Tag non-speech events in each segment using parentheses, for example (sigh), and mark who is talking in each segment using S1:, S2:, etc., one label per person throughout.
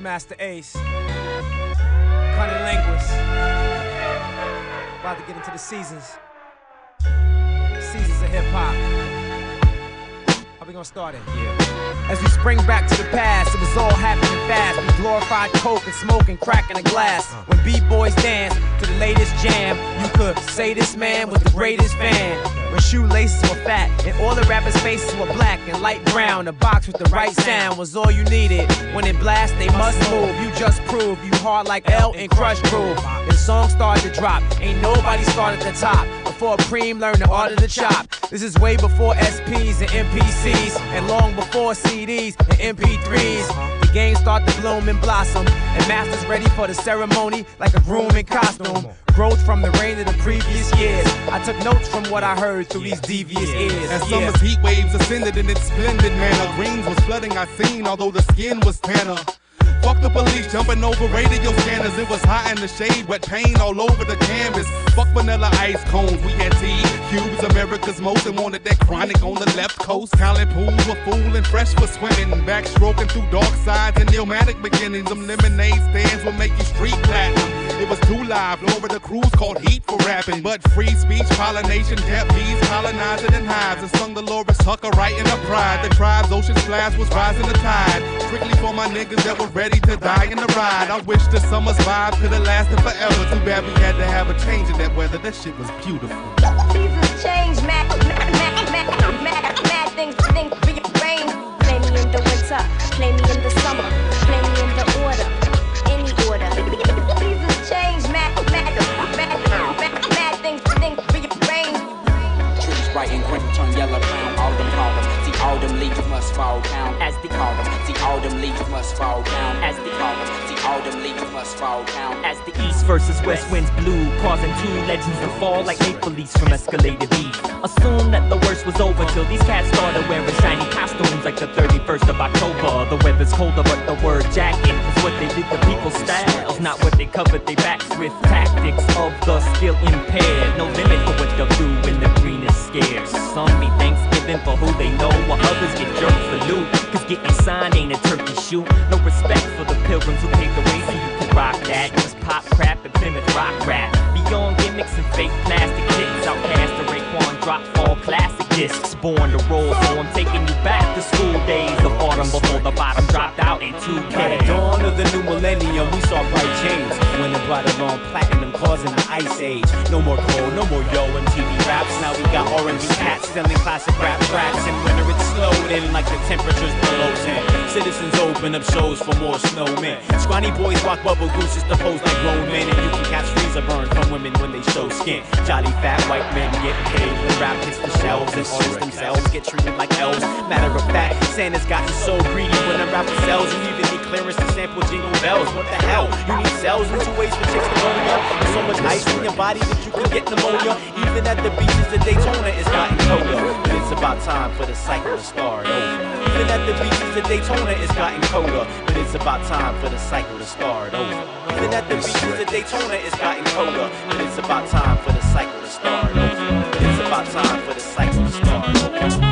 S1: Masta Ace. Cunning linguist. About to get into the seasons. Seasons of hip hop. How we gonna start it? Yeah. As we spring back to the past, it was all happening fast. We glorified coke and smoke and crack in a glass. Uh. When b-boys dance to the latest jam, you could say this man was the greatest fan. When shoelaces were fat and all the rappers' faces were black and light brown, A box with the right sound was all you needed. When it blast, they must move. You just prove you hard like L and Krush Groove. The song started to drop. Ain't nobody started at the top. Before Preem learned the art of the chop. This is way before SPs and MPCs, and long before CDs and MP3s. The game start to bloom and blossom, and masters ready for the ceremony like a groom in costume. Growth from the rain of the previous years. I took notes from what I heard through these devious ears.
S2: As summer's heat waves ascended in its splendid manner, greens was flooding our scene, although the skin was tanner. Fuck the police jumping over radio scanners. It was hot in the shade, wet paint all over the canvas. Fuck vanilla ice cones, we had tea. Cubes, America's most, and wanted that chronic on the left coast. Talent pools were full and fresh for swimming. Backstroking through dark sides and pneumatic beginnings. Them lemonade stands will make you street platinum. It was too live, over the cruise called Heat for rapping. But free speech, pollination, kept bees colonizing in hives. And sung Delores Tucker right in her pride. The tribe's ocean splash was rising the tide. Strictly for my niggas that were ready to die in the ride. I wish the summer's vibe could have lasted forever. Too bad we had to have a change in that weather. That shit was beautiful.
S3: Seasons change, mad, mad things, things rearrange. Play me in the winter, play me in the summer,
S4: leaves must fall down as call them. See, autumn leaves must fall down as call them. See, autumn leaves must fall down
S5: As the east versus west winds blew, causing two legends to fall like maple leaves from escalated beef. Assume that the worst was over till these cats started wearing shiny costumes like the 31st of October. The weather's colder, but the word jacket is what they did to people's styles, not what they covered their backs with. Tactics of the skill impaired, no limit for what they'll do when the green is scarce. Some be For who they know, while others get jerked for loot. Cause getting signed ain't a turkey shoot. No respect for the pilgrims who paved the way so you can rock that. Just pop crap and Plymouth rock rap. Beyond gimmicks and fake plastic kicks, OutKast the Raekwon drop fall classic discs. Born to roll, so I'm taking you back to school days of autumn before the bottom dropped out in 2K.
S6: By the dawn of the new millennium, we saw bright change. When it brought along platinum, causing an ice age. No more cold, no more yo MTV raps. Now we got R&B cats selling classic rap tracks. And winter it's snowed in like the temperatures below 10. Citizens open up shows for more snowmen. Scrawny boys walk bubble gooses to pose like grown men. And you can catch freezer burn from women when they show skin. Jolly fat white men get paid when rap hits the shelves. And artists themselves get treated like elves. Matter of fact, Santa's gotten so greedy when a rapper sells. You even need clearance to sample jingle bells. What the hell? You need cells and two ways for chicks to. There's so much ice in your body that you can get pneumonia. Even at the beaches of Daytona, it's gotten colder. But it's about time for the cycle to start over. Even at the beaches of Daytona, it's gotten colder. But it's about time for the cycle to start over. Even at the beaches of Daytona, it's gotten colder. But it's about time for the cycle to start over. It's about time for the cycle to start over.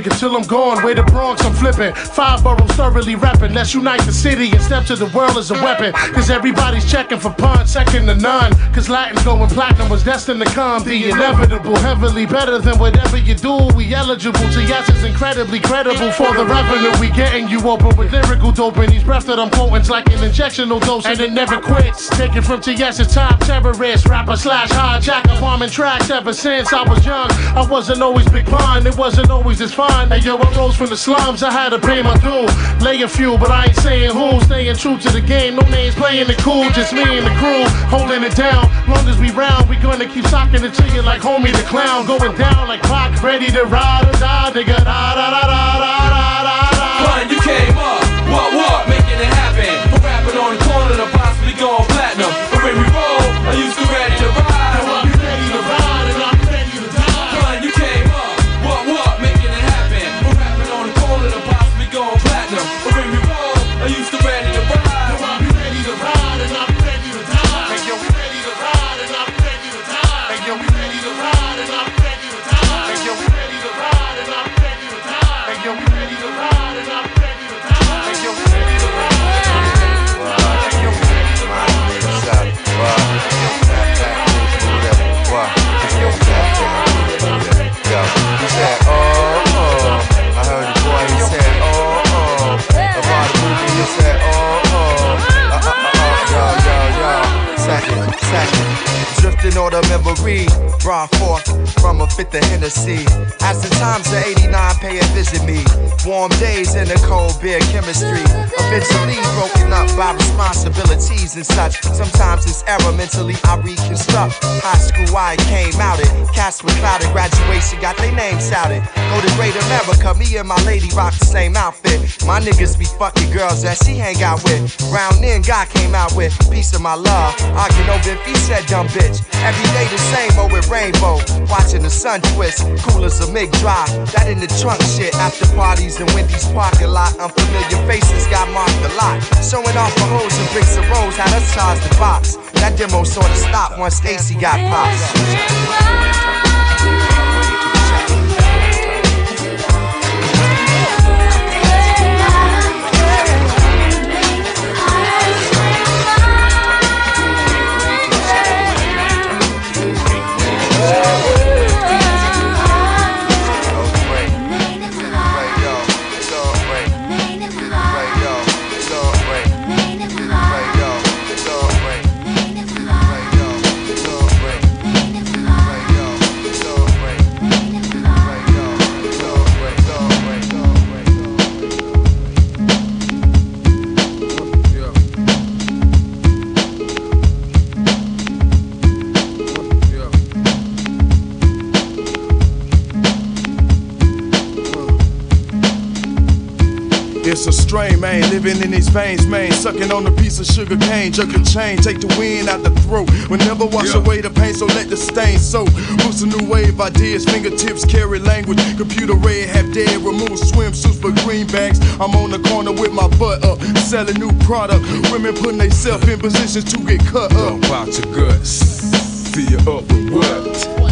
S6: Nigga, till I'm gone. Way to Bronx, I'm flipping. Thoroughly repping. Let's unite the city and step to the world as a weapon. Cause everybody's checking for punch, second to none. Cause Latin going platinum was destined to come. The inevitable, heavily better than whatever you do. We eligible to yes, it's incredibly credible for the revenue we getting. You open with lyrical dope, and these breath that I'm quoting's like an injectional dose, and it never quits. Taken from TS's top terrorist, rapper slash hijacker, bombing tracks ever since I was young. I wasn't always big pun, it wasn't always this fine. Hey yo, I rose from the slums, I had to pay my due. Lay a few, but I ain't saying who. Staying true to the game, no names playing the cool, just me and the crew holding it down. Long as we round, we gonna keep socking it to like homie the clown, going down like clock, ready to ride or die, nigga. Da da da da da da da da.
S7: You came up,
S8: Hennessy. As the times of 89 pay a visit me, warm days in the cold beer chemistry. Eventually broken up by responsibilities and such. Sometimes it's error mentally I reconstruct. High school I came out it. Cats with clouded graduation got their names shouted. Go to Great America, me and my lady rock the same outfit. My niggas be fucking girls that she hang out with. Round then God came out with piece of my love. Arguing over if he said dumb bitch. Every day the same old with rainbow. Watching the sun twist, cool as a MiG drive. That in the trunk shit. After parties in Wendy's parking lot. Unfamiliar faces got marked a lot. Showing off the hoes and bricks of rose had us charge the box. That demo sorta stopped once Stacy got popped.
S2: Living in these veins, man. Sucking on a piece of sugar cane, jerk a chain, take the wind out the throat. We'll never wash
S9: Yeah.
S2: away the pain, so let the stain soak. Boost a new wave, ideas, fingertips carry language. Computer red, half dead, remove swimsuits for greenbacks. I'm on the corner with my butt up, selling new product. Women putting themselves in positions to get cut up.
S9: Dump out your guts. Fill you up with what?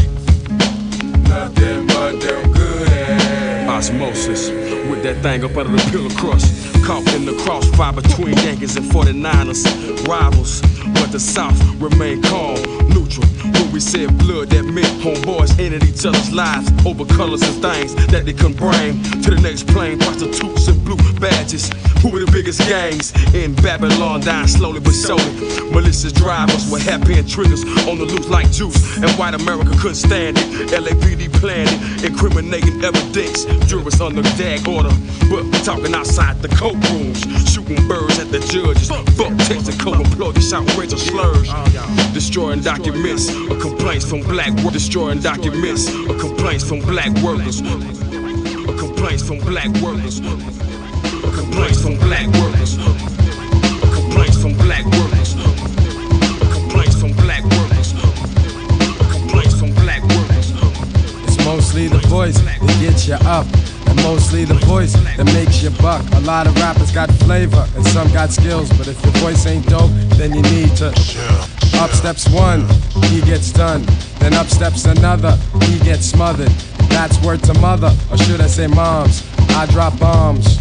S9: Nothing but them good ass.
S7: Osmosis, with that thing up under the pillow crust. Caught in the crossfire between Yankees and 49ers. Rivals, but the South remain calm, neutral. When we said blood, that meant homeboys ended each other's lives over colors and things that they couldn't bring to the next plane. Prostitutes and blue badges. Who were the biggest gangs in Babylon? Dying slowly but surely. Malicious drivers with and triggers on the loose like juice. And white America couldn't stand it. LAPD planned it, incriminating evidence. Jurors under gag order, but we're talking outside the courtrooms. Shooting birds at the judges. Fuck Texaco employees, outrageous slurs. Destroying documents of complaints from black workers. Destroying documents of complaints from black workers. Complaints from black workers. Complaints from black workers. Complaints from black workers. Complaints from black workers. Complaints from black workers.
S10: It's mostly the voice that gets you up. Mostly the voice that makes you buck. A lot of rappers got flavor and some got skills, but if your voice ain't dope, then you need to. Up steps one, he gets done. Then up steps another, he gets smothered. That's word to mother, or should I say moms? I drop bombs,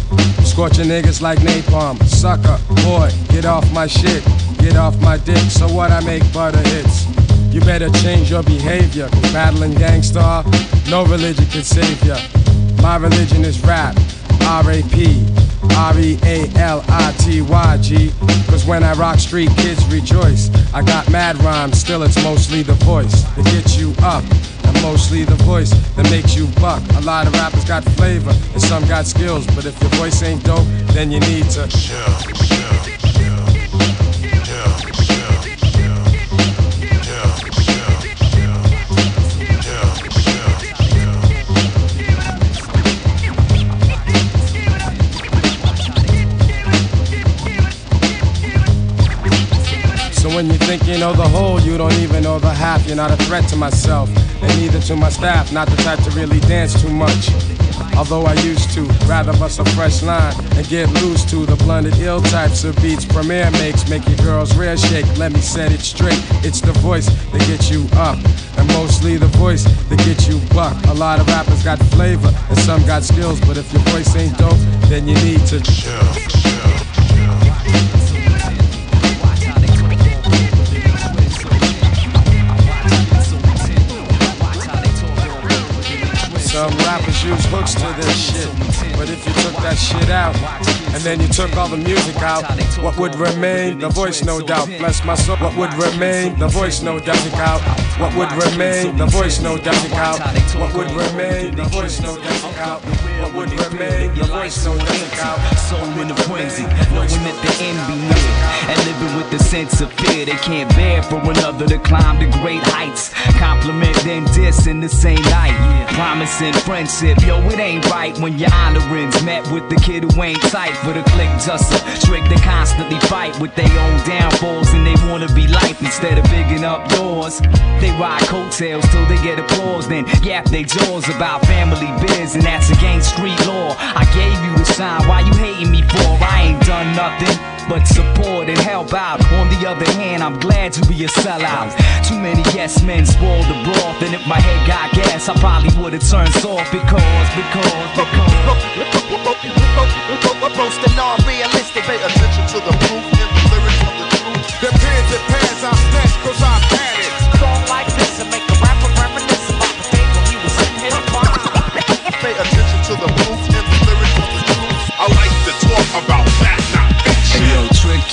S10: scorching niggas like napalm. Sucker, boy, get off my shit, get off my dick. So what? I make butter hits. You better change your behavior, cause battling gangsta, no religion can save ya. My religion is rap, R-A-P, R-E-A-L-I-T-Y-G. Cause when I rock street, kids rejoice. I got mad rhymes, still it's mostly the voice that gets you up. And mostly the voice that makes you buck. A lot of rappers got flavor, and some got skills. But if your voice ain't dope, then you need to. So You're not a threat to myself, and neither to my staff. Not the type to really dance too much. Although I used to rather bust a fresh line and get loose to the blended ill types of beats Premier makes. Make your girls rear shake. Let me set it straight. It's the voice that gets you up, and mostly the voice that gets you buck. A lot of rappers got flavor and some got skills, but if your voice ain't dope, then you need to chill. Some rappers use hooks to this shit. But if you took that shit out, and then you took all the music out, what would remain? The voice, no doubt. Bless my soul. What would remain? The voice, no doubt. Out. What would remain? The voice, no doubt. Out. What would remain? The voice, no doubt. Out. What would remain? The voice, no doubt. Out.
S11: Soul in a frenzy, knowing that the end be near, and living with the sense of fear they can't bear for another to climb to great heights. Compliment then diss in the same night, promising friendship. Yo, it ain't right when your honorings met with the kid who ain't tight for the click just a trick. They constantly fight with their own downfalls and they wanna be life instead of bigging up yours. They ride coattails till they get applause, then yap they jaws about family biz, and that's against street law. I gave you the sign, why you hating me for? I ain't done nothing but support and help out. On the other hand, I'm glad to be a sellout. Too many yes men spoil the broth, and if my head got gas, I probably would've turned soft because, because, because.
S12: Roasting non-realistic. Pay attention to the proof in the lyrics of the truth.
S2: Depends, it pads, I snatch,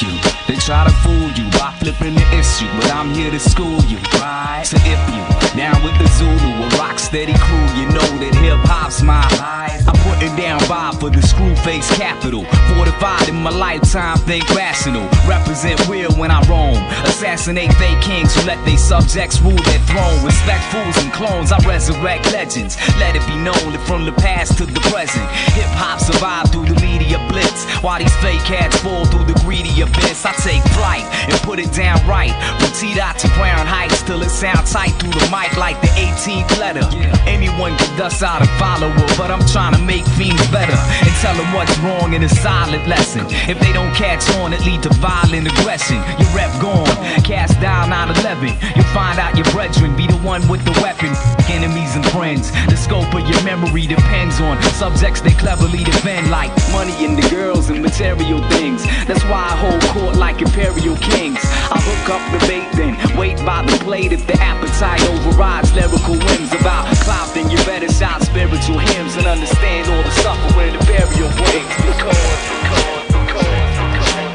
S11: You. They try to fool you by flipping the issue, but I'm here to school you. Right. So if you down with the Zulu, a rock steady crew, you know that hip hop's my life. I'm putting down vibe for the screw face capital. Fortified in my lifetime, think rational. Represent real when I roam. Assassinate fake kings who let their subjects rule their throne. Respect fools and clones, I resurrect legends. Let it be known that from the past to the present, hip hop survived through the media blitz. While these fake cats fall through the greedy abyss, I take flight and put it down right. From T dot to Crown Heights till it sound tight through the mic like the 18th letter. Anyone can dust out a follower, but I'm trying to make fiends better and tell them what's wrong in a silent lesson. If they don't catch on, it lead to violent aggression. Your rep gone, cast down 9-11. You'll find out your brethren be the one with the weapon. Enemies and friends. The scope of your memory depends on subjects they cleverly defend, like money and the girls and material things. That's why I hold court like imperial kings. I hook up the bait, then wait by the plate if the appetite overrides lyrical whims about clout. Then you better shout spiritual hymns and understand all the suffering the burial brings. Because, because, because,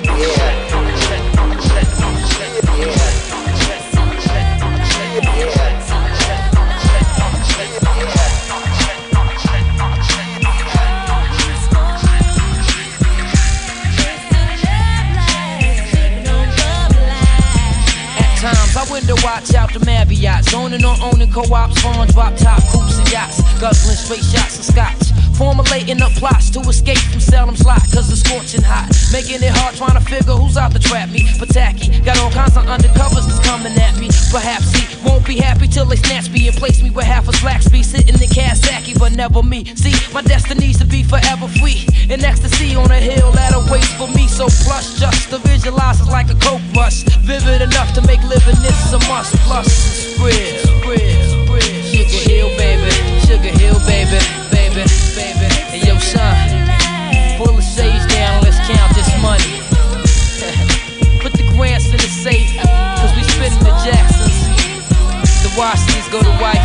S11: because,
S13: Watch out the Marriott, owning or owning co-ops, phone drop top coops and yachts, guzzling straight shots of scotch. Formulating up plots to escape from Salem's lot, cause it's scorching hot. Making it hard trying to figure who's out to trap me. But tacky, got all kinds of undercovers that's coming at me. Perhaps he won't be happy till they snatch me and place me with half a slack speed, sitting in Kawasaki, but never me. See, my destiny's to be forever free. In ecstasy on a hill that awaits for me. So plush, just to visualize is like a coke rush. Vivid enough to make living this a must. Plus, it's real, real, real. Sugar Hill, baby. Sugar Hill, baby. Count this money. (laughs) Put the grants in the safe, cause we spitting the Jacksons. The Washingtons go to wifey.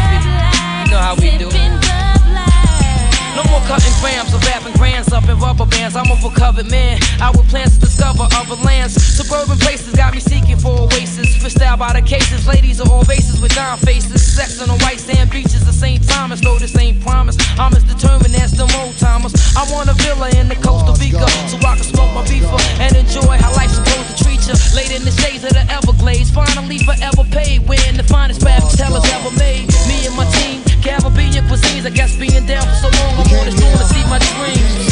S13: Or grands up in rubber bands. I'm a recovered man. I with plans to discover other lands. Suburban places got me seeking for oasis. Out by the cases. Ladies are all races with dime faces. Sex on the white sand beaches of St. Thomas. Though this ain't promise. I'm as determined as the old timers. I want a villa in the Costa Rica. So I can smoke my beefer and enjoy how life's supposed to treat you. Laid in the shades of the Everglades. Finally forever paid. When the finest rap tellers ever made. Me and my team. Caribbean cuisines. I guess being down for so long. I'm on this doing to see my dreams.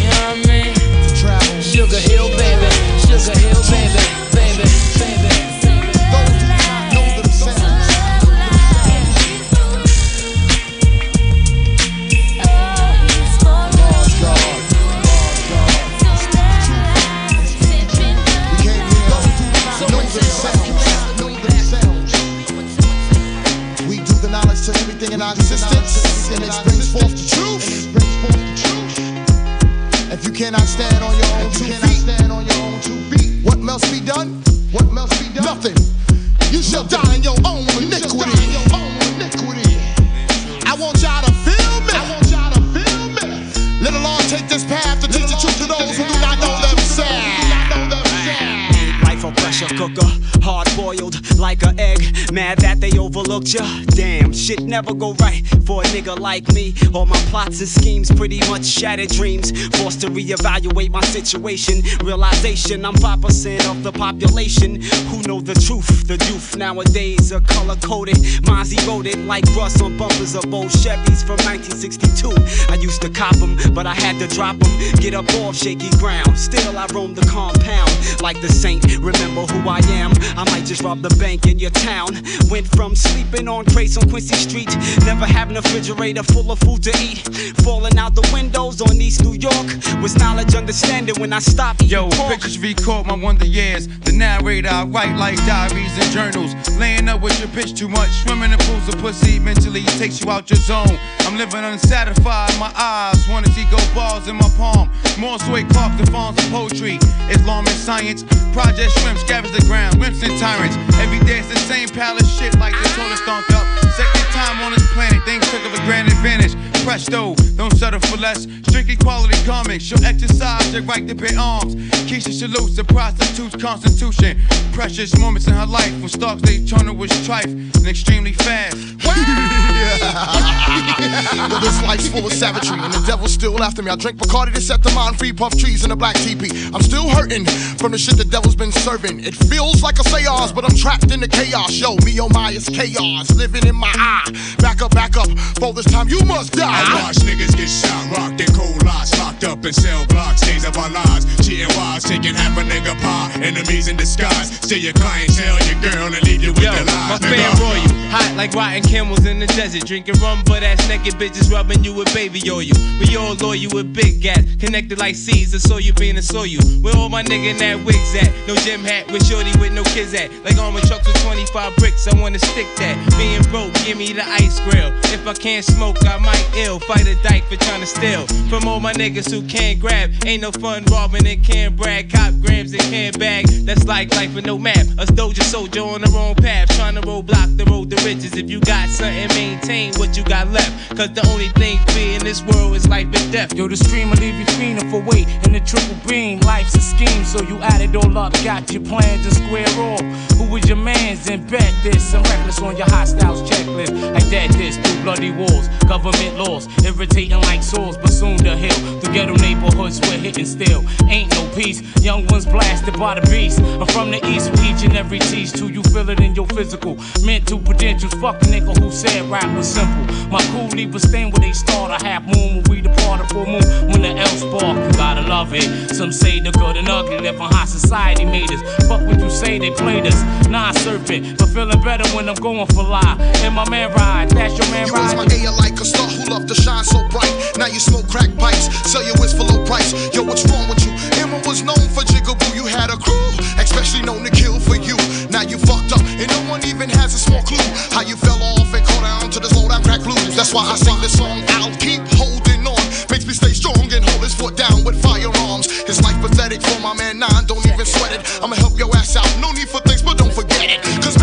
S13: You know what I mean? Sugar Hill, baby. Sugar Hill, baby. Baby, baby.
S14: And it brings forth the truth. If you cannot stand on your own two feet, what must be done? What must be done? Nothing. You shall die in your own iniquity. I want y'all to feel me. I want y'all to feel me. Let the Lord take this path to teach the truth to
S15: cooker, hard boiled like a egg. Mad that they overlooked ya. Damn, shit never go right for a nigga like me. All my plots and schemes pretty much shattered dreams. Forced to reevaluate my situation. Realization I'm 5% of the population who know the truth. The youth nowadays are color coded. Wrote it like rust on bumpers of old Chevys from 1962. I used to cop 'em, but I had to drop 'em. Get up off shaky ground. Still, I roam the compound like the saint. Remember who I am. I might just rob the bank in your town. Went from sleeping on crates on Quincy Street, never having a refrigerator full of food to eat. Falling out the windows on East New York was knowledge, understanding when I stopped.
S16: Yo, pictures record my wonder years. The narrator I write like diaries and journals. Laying up with your bitch too much, swimming in pools of pussy mentally takes you out your zone. I'm living unsatisfied, my eyes wanna see gold balls in my palm. More sway Clark than forms of poetry. Islamic science, project shrimp scavenge the ground, tyrants. Every day it's the same palace shit like they told us don't up. Second time on this planet, things took of a grand advantage. Presto, don't settle for less. Strictly quality garments, she'll exercise your right to bear arms. Keisha salutes the prostitute's constitution. Precious moments in her life when Starks Daytona was trife and extremely fast.
S14: Yo, (laughs) this life's full of savagery, and the devil's still after me. I drink Bacardi to set the mind free, puff trees in a black teepee. I'm still hurting from the shit the devil's been serving. It feels like a seance, but I'm trapped in the chaos. Yo, me oh my, it's chaos, living in my eye. Back up, back up, for this time you must die.
S17: I watch niggas get shot, rocked in cold lots, locked up in cell blocks, days of our lives. Cheating wives, taking half a nigga pie, enemies in disguise. Steal your clientele, your girl, and leave you with
S18: Yo,
S17: the lies.
S18: my fam royal, hot like rotten camels in the desert, drinking rum, but ass naked bitches rubbing you with baby oil. We all loyal with big gas, connected like Caesar, so you being a so you. Where all my nigga in that wigs at? No gym hat with shorty with no kids at. Like armor trucks with 25 bricks, I wanna stick that. Being broke, give me the ice grill. If I can't smoke, I might ill. Fight a dyke for trying to steal. From all my niggas who can't grab, ain't no fun robbing and can't brag. Cop grams and can't bag. That's like life with no map. Us doja soldier on the wrong path, trying to roadblock the road to riches. If you got something, maintain what you got left. Cause the only thing free in this world is life and death.
S19: Yo, the stream will leave you fiending for weight in the triple beam. Life's a scheme, so you add it all up, got your plans to square off. Who was your man's and bet this? I'm reckless on your hostiles checklist. I dead this through bloody wars, government laws, irritating like sores, but soon to heal. The ghetto neighborhoods we're hitting still. Ain't no peace, young ones blasted by the beast. I'm from the east with each and every tease till you feel it in your physical. Mental credentials, fuck a nigga who said rap was simple. My cool leave a stain where they start a half moon when we depart a full moon when the L spark. You gotta love it. Some say the good and ugly live on high society made us. Fuck what you say, they played us. Nah, serpent, but feeling better when I'm going for lie. And my man ride, that's your man
S14: You
S19: ride.
S14: my A like a star love to shine so bright. Now you smoke crack pipes, sell your whiz for low price. Yo, what's wrong with you? Emma was known for jigaboo. You had a crew, especially known to kill for you. Now you fucked up, and no one even has a small clue how you fell off and caught down to this low down crack blues. That's why I sing this song. I'll keep holding on, makes me stay strong and hold his foot down with firearms. His life pathetic for my man Nine. Don't even sweat it. I'ma help your ass out. No need for things, but don't forget it. Cause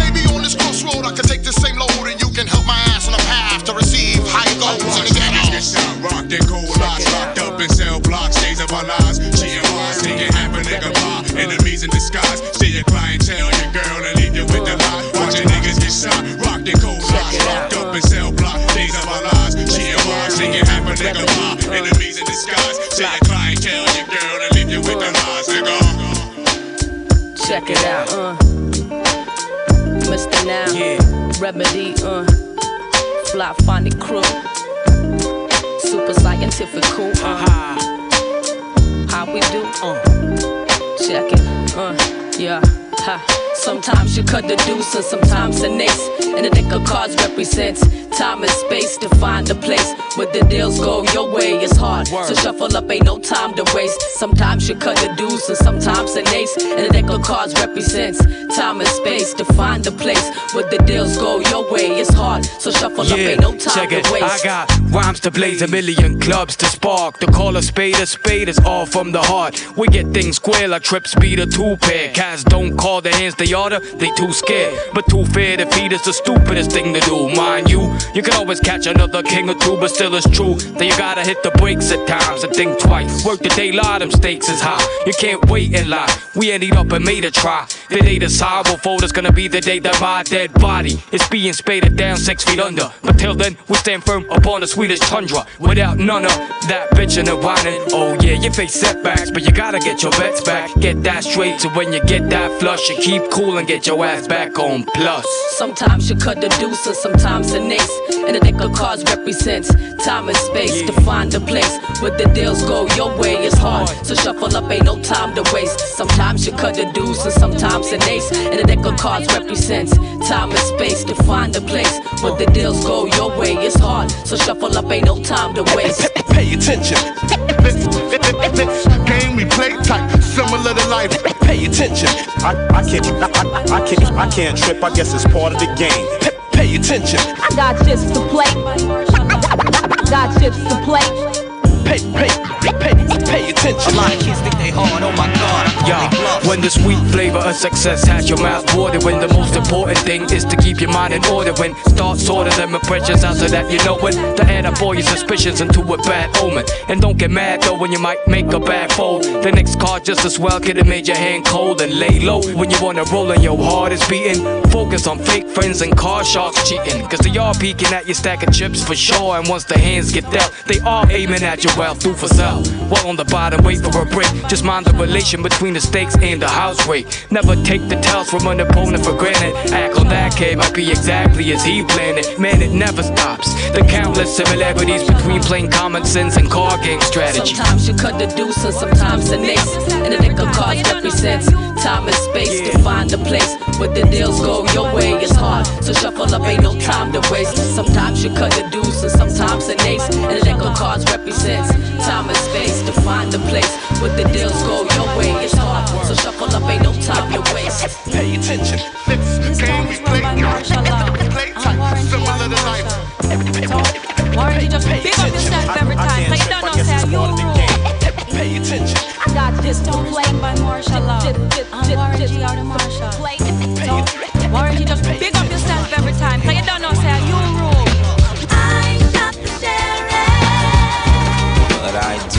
S14: receive higher goals in the ghetto.
S17: Get shot, rocked and cold lies, locked up in cell blocks, days of our lives. Cheating bars, taking half a nigga bar, enemies in disguise. Steal your clientele, your girl, and leave you with the lie. Watching niggas get shot, rocked and cold lies, locked up in cell blocks, days of our lives. Cheating bars, taking half a nigga bar, enemies in disguise. Steal your clientele, your girl, and leave you with the lies, nigga.
S20: Check it out, uh. Mr. Now, Remedy, uh. Fly Phonic Crew. Super scientific cool, uh. How we do? Uh. Check it, uh. Yeah, ha. Sometimes you cut the deuce and sometimes an ace. And the deck of cards represents time and space to find a place where the deals go your way. It's hard, so shuffle up, ain't no time to waste. Sometimes you cut the deuce and sometimes an ace. And the deck of cards represents time and space to find a place where the deals go your way. It's hard, so shuffle up, ain't no time
S21: check
S20: to
S21: it.
S20: waste.
S21: I got rhymes to blaze, a million clubs to spark. To call a spade a spade is all from the heart. We get things square like trip speed or two pair. Cats don't call their hands they they too scared. But too fair feed is the stupidest thing to do. Mind you, you can always catch another king or two, but still it's true that you gotta hit the brakes at times and think twice. Work the day, lot them stakes is high. You can't wait and lie. We ended up and made a try. The day decide will fold is gonna be the day that my dead body is being spaded down six feet under. But till then, we stand firm upon the sweetest tundra without none of that bitching and whining. Oh yeah, you face setbacks, but you gotta get your bets back. Get that straight, so when you get that flush, you keep cool and get your ass back on plus.
S20: Sometimes you cut the deuce and sometimes an ace. And the deck of cards represents time and space to find a place where the deals go your way. It's hard, so shuffle up, ain't no time to waste. Sometimes you cut the deuce and sometimes an ace. And the deck of cards represents time and space to find a place where the deals go your way. It's hard, so shuffle up, ain't no time to waste.
S22: Pay attention. Game we play tight, similar to life. Pay attention.
S23: I, I can't, I, I, I can't, I can't trip. I guess it's part of the game.
S22: Pay, pay attention.
S24: I got chips to play. I got chips to play.
S22: Pay, pay, pay, pay attention.
S25: A lot of kids think they hard. Oh my God. I'm
S21: Yeah, when the sweet flavor of success has your mouth watered, when the most important thing is to keep your mind in order, when thoughts sorted them impressions out so that you know when to add up all your suspicions into a bad omen. And don't get mad though when you might make a bad fold. The next card just as well could have made your hand cold and lay low when you wanna roll and your heart is beating. Focus on fake friends and car sharks cheating, cause they are peeking at your stack of chips for sure. And once the hands get dealt, they are aiming at your wealth through for sale. While on the bottom, wait for a break. Just mind the relation between the stakes and the house rate. Never take the tells from an opponent for granted. Act on that kid might be exactly as he planned it. Man, it never stops. The countless similarities between plain common sense and card game strategy.
S20: Sometimes you cut the deuce and sometimes an ace. And the deck of cards represents time and space to find a place where the deals go your way. It's hard, so shuffle up, ain't no time to waste. Sometimes you cut the deuce and sometimes an ace. And the deck of cards represents time and space to find a place where the deals go your way. It's hard, so shuffle up, ain't no time to waste.
S22: Pay attention. This game we play, play tight, similar to life.
S24: Warren, you just pick up yourself every time. Like, don't know, say you
S22: Pay attention.
S24: I got this to play by Marshall Law. I'm Warren G. out of Marshall. Warren, you just pick up yourself every time. Cause you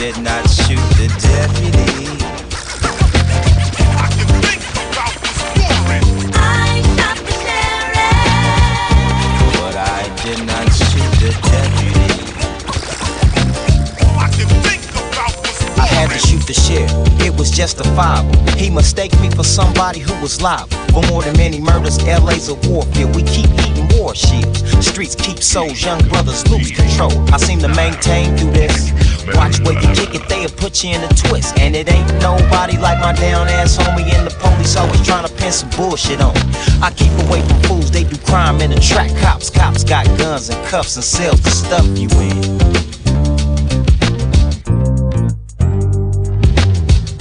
S26: did not shoot the deputy. But I did not shoot the deputy.
S25: I had to shoot the sheriff. It was justifiable. He mistake me for somebody who was liable. For more than many murders, LA's a warfield. We keep eating war shields. Streets keep souls, young brothers lose control. I seem to maintain through this. Watch Where you kick it, they'll put you in a twist. And it ain't nobody like my down ass homie and the police always trying to pin some bullshit on me. I keep away from fools, they do crime in the track. Cops, cops got guns and cuffs and cells to stuff you in.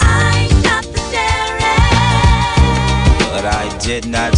S25: I got the
S17: terror.
S25: But I did not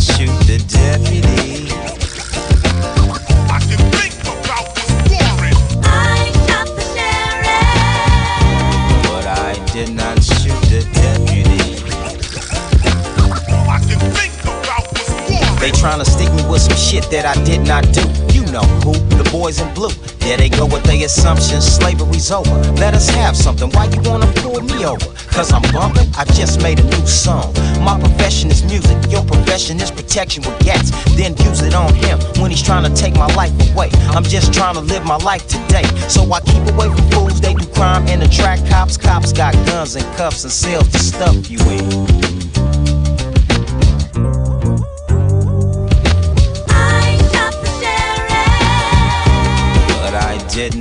S25: shit that I did not do. You know who? The boys in blue. There they go with their assumptions. Slavery's over. Let us have something. Why you wanna pull me over? Cause I'm bumping? I just made a new song. My profession is music. Your profession is protection with gats. Then use it on him when he's trying to take my life away. I'm just trying to live my life today. So I keep away from fools. They do crime in the track. Cops, cops got guns and cuffs and cells to stuff you in. But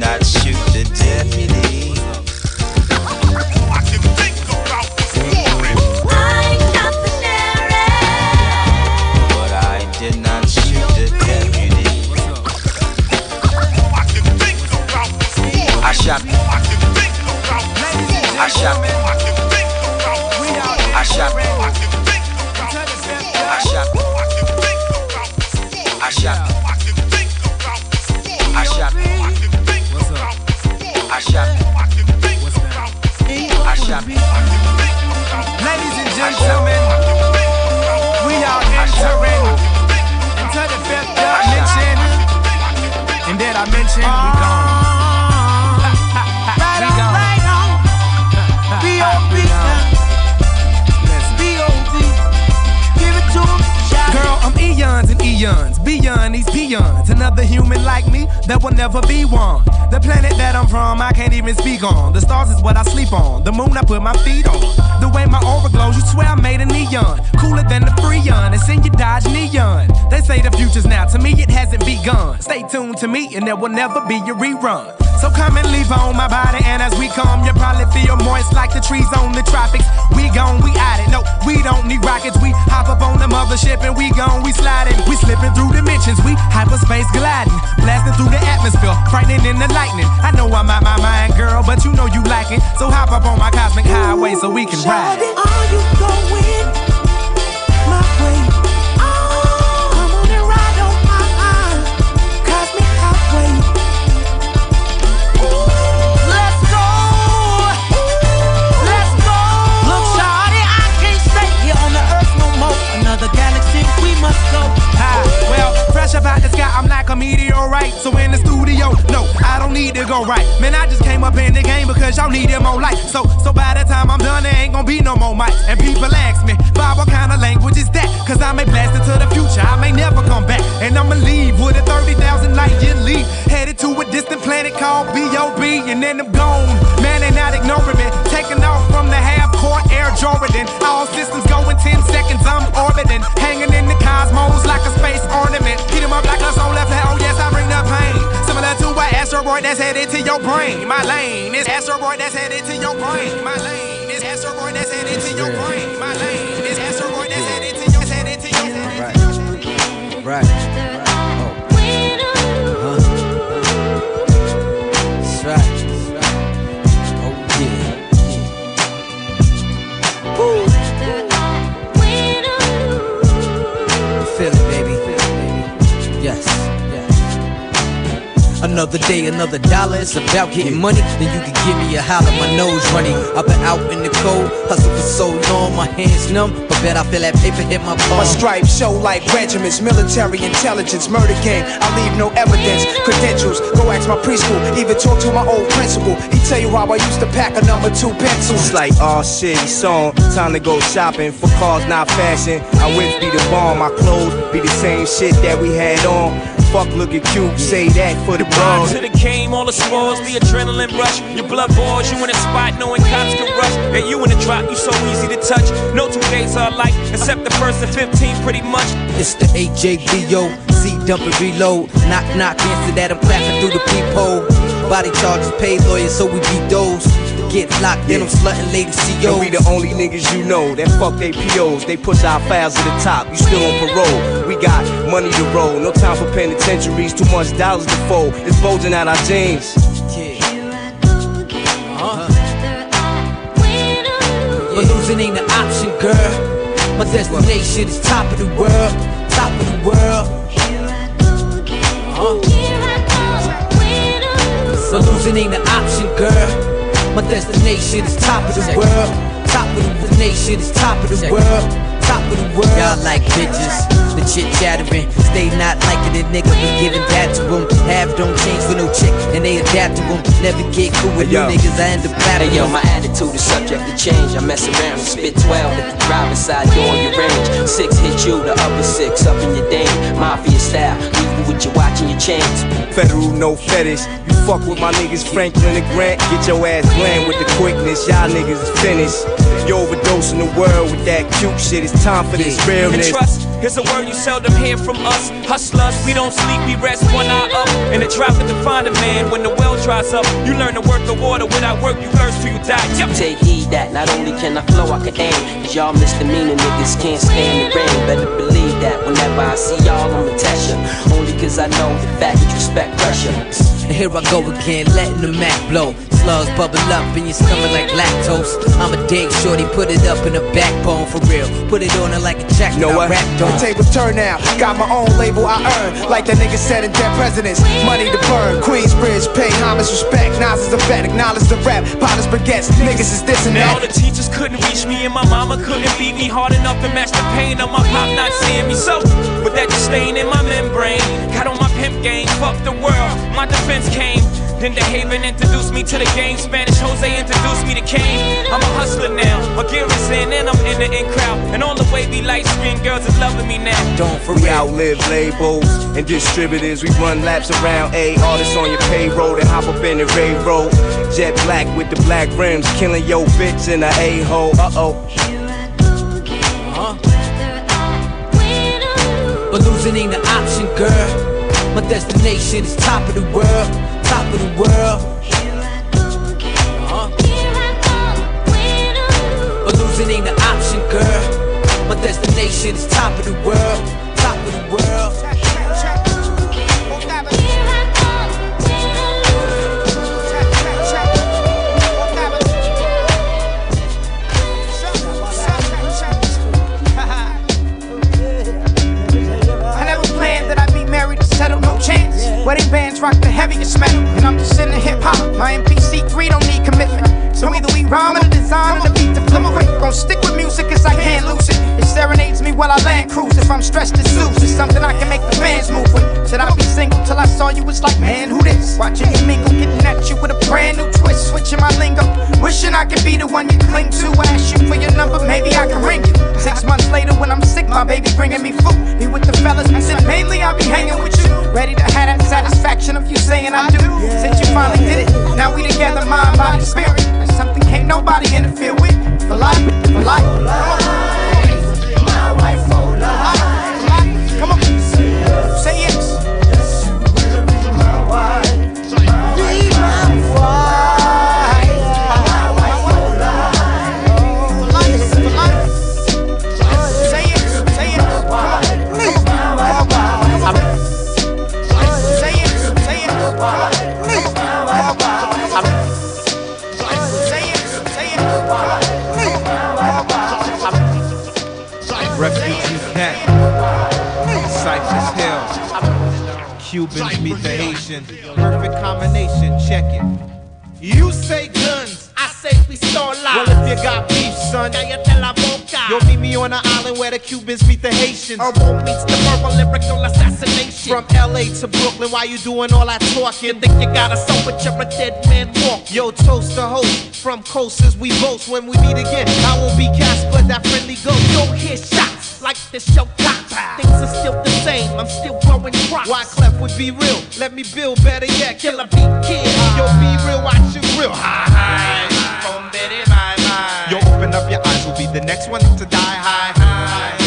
S27: it.
S28: Girl, I'm eons and eons, beyond these peons. Another human like me that will never be one. The planet that I'm from, I can't even speak on. The stars is what I sleep on. The moon I put my feet on. The way my aura glows, you swear I made a neon. Cooler than the freon. It's in your Dodge neon. They say the future's now. To me, it hasn't begun. Stay tuned to me, and there will never be a rerun. So come and leave on my body, and as we come, you probably feel moist like the trees on the tropics. We gone, we at it. No, we don't need rockets. We hop up on the mothership and we gone, we sliding. We slipping through dimensions. We hyperspace gliding, blasting through the atmosphere, frightening in the lightning. I know I'm out my mind, girl, but you know you like it. So hop up on my cosmic highway so we can ride.
S27: Are you going we must go.
S28: Hi, well, fresh up out the sky, I'm like a meteorite. So in the studio, no, I don't need to go right. Man, I just came up in the game because y'all needed more light. So, so by the time I'm done, there ain't gonna be no more mics. And people ask me, Bob, what kind of language is that? Cause I may blast into the future, I may never come back. And I'ma leave with a 30,000 light year leap. Headed to a distant planet called B.O.B. And then I'm gone. Man, they not ignoring me. Taking off from the half court Air Jordan. All systems go in 10 seconds, I'm orbiting. Hanging in the cosmos like a space ornament. Heat 'em up like a left hand. Oh, yes, I bring the pain. Similar to an asteroid that's headed to your brain. My lane is asteroid that's headed to your brain. My lane is asteroid that's headed to your brain. My lane is asteroid that's headed to your to
S4: Right. Another day, another dollar. It's about getting money. Then you can give me a holler. My nose running. I've been out in the cold, hustle for so long. My hands numb, but bet I feel that paper hit my palm.
S29: My stripes show like regiments, military intelligence, murder game. I leave no evidence, credentials. Go ask my preschool, even talk to my old principal. He tell you how I used to pack a number two pencil.
S30: It's like, oh shit, he's on. Time to go shopping for cars, not fashion. I whips be the bomb, my clothes be the same shit that we had on. Fuck looking cute, say that for the bros.
S31: to the game, all the spoils, the adrenaline rush. Your blood boils, you in a spot knowing cops can rush. And you in the drop, you so easy to touch. No two days are alike, except the first and 15 pretty much.
S4: It's the AJBO, Z dump and reload. Knock, knock, answer that, I'm clapping through the peephole. Body charges, paid lawyers, so we beat those. Get locked in, I'm slutting lady CEOs.
S30: And we the only niggas you know that fuck they POs. They push our files to the top. You still on parole. We got money to roll. No time for penitentiaries. Too much dollars to fold. It's bulging out our jeans.
S4: But losing ain't an option, girl. My destination is top of the world, top of the world. Uh. So losing ain't an option, girl. My destination is top of the world, top of the nation is top of the world, top of the world. Y'all like bitches, the chit chattering, stay not liking it, nigga, but giving that to them. Have don't change for no chick, and they adapt to them. Never get cool with
S32: Yo.
S4: you niggas, I end up battling.
S32: Hey yo, my attitude is subject to change. I mess around and spit 12 at the driver's side door of your range. Six hit you, the other six up in your dame. Mafia style, leave you with your watch and your chains.
S30: Federal, no fetish. You fuck with my niggas Franklin and Grant. Get your ass glam with the quickness. Y'all niggas is finished. You overdosing the world with that cute shit. It's time for this
S31: And
S30: realness.
S31: Trust is a word you seldom hear from us. Hustlers, we don't sleep, we rest one eye up. In the traffic to find a man when the well dries up. You learn to work the water without work, you thirst till you die. Yep.
S32: Take heed that not only can I flow, I can aim. Cause y'all misdemeanor niggas can't stand the rain. Better believe that whenever I see y'all, I'ma test ya. Only cause I know the fact that you respect pressure.
S4: And here I go again, letting the Mac blow. Slugs bubble up in your stomach like lactose. I'm a dig shorty, put it up in the backbone for real. Put it on her like a jack
S29: know what?
S4: I rapped on.
S29: The table turn now. Got my own label I earn. Like the nigga said in Dead Presidents. Money to burn. Queensbridge, pay homage, respect. Nas is a vet. Acknowledge the rap. Potters baguettes. Niggas is this and
S31: Now the teachers couldn't reach me and my mama couldn't beat me hard enough to match the pain of my pop not seeing me. So, with that just staying in my membrane, got on my pimp game, fuck the world. My defense came. Then the Haven introduced me to the game. Spanish Jose introduced me to Kane. I'm a hustler now. My gear is in and I'm in the in crowd. And all the way we light skinned girls is loving me now.
S4: Don't for
S30: We outlive labels and distributors. We run laps around A. Artists on your payroll and hop up in the railroad. Jet black with the black rims, killing your bitch in a A hole. Uh oh.
S4: But losing ain't an option, girl. My destination is top of the world, top of the world. Uh. But losing ain't an option, girl. My destination is top of the world,
S33: Wedding bands rock the heaviest metal, and I'm just into hip hop. My MPC3 don't need commitment. So either we rhyme or the design or the beat to flip quick. Gon' stick with music cause I can't lose it. It serenades me while I land cruise. If I'm stressed, it soothes. It's something I can make the fans move with. Said I'll be single till I saw you. It's like, man, who this? Watching you mingle, getting at you with a brand new twist. Switching my lingo. Wishing I could be the one you cling to. Ask you for your number, maybe I can ring you. Six months later when I'm sick, my baby bringing me food. Be with the fellas, I said mainly I'll be hanging with. Ready to have that satisfaction of you saying I do. Since you finally did it, now we together, mind, body, spirit. That's something can't nobody interfere with. For life, for life. Come on.
S34: Perfect combination. Check it. You say guns, I say we start live. Well, if you got beef, son. You'll meet me on an island where the Cubans meet the Haitians. Herbal meets the verbal lyrical assassination. From LA to Brooklyn, why you doing all that talking? You think you got a soul, but you're a dead man walk. Yo, toast the host. From coasters, we boast when we meet again. I won't be Casper, that friendly ghost. Don't hear shots like this show cops. Things are still the same, I'm still growing crops. Wyclef would be real? Let me build better yet. Killer beat kid. Yo, be real, watch shoot real. Hi, hi. Boom, bitty, bye, bye. Yo, open up your eyes, will be the next one to die. Hi, hi.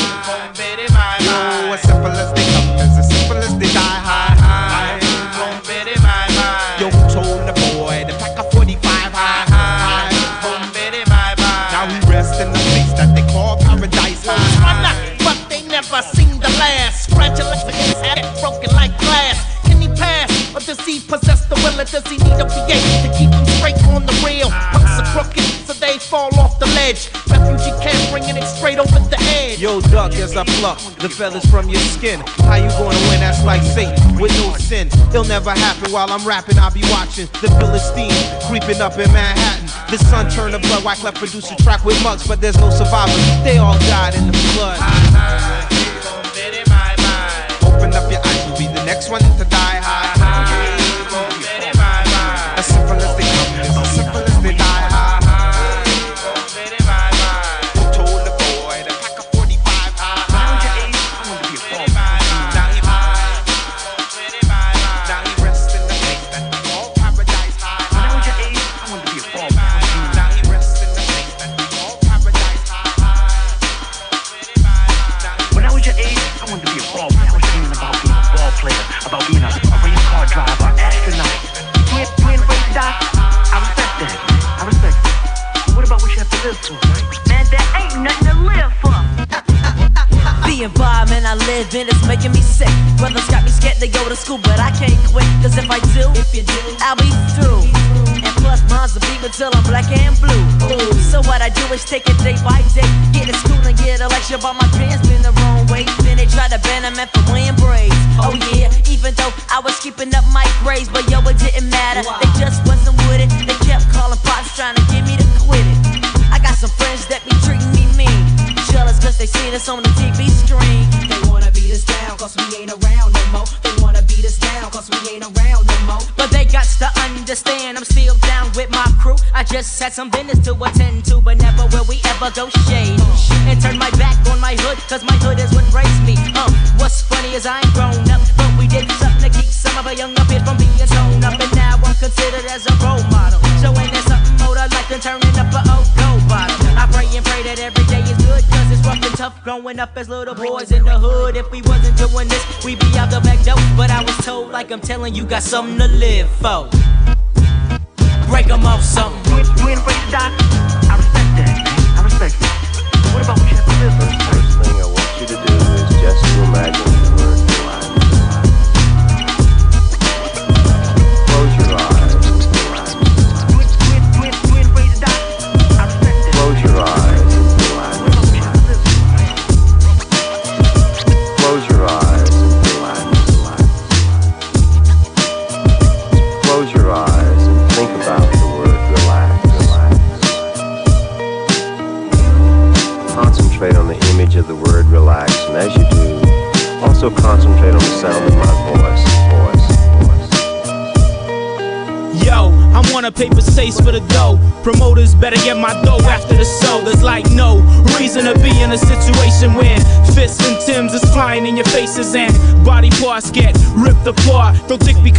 S34: Does he need a VA to keep him straight on the rail? Punks are crooked, so they fall off the ledge. Refugee camp bringing it straight over the edge.
S13: Yo, duck, as I pluck the feathers from your skin. How you gonna win? That's like Satan with no sin. It'll never happen while I'm rapping. I'll be watching the Philistine creeping up in Manhattan. The sun turned to blood. Wyclef produced a track with mugs, but there's no survivors. They all died in the flood. Open up your eyes, you'll be the next one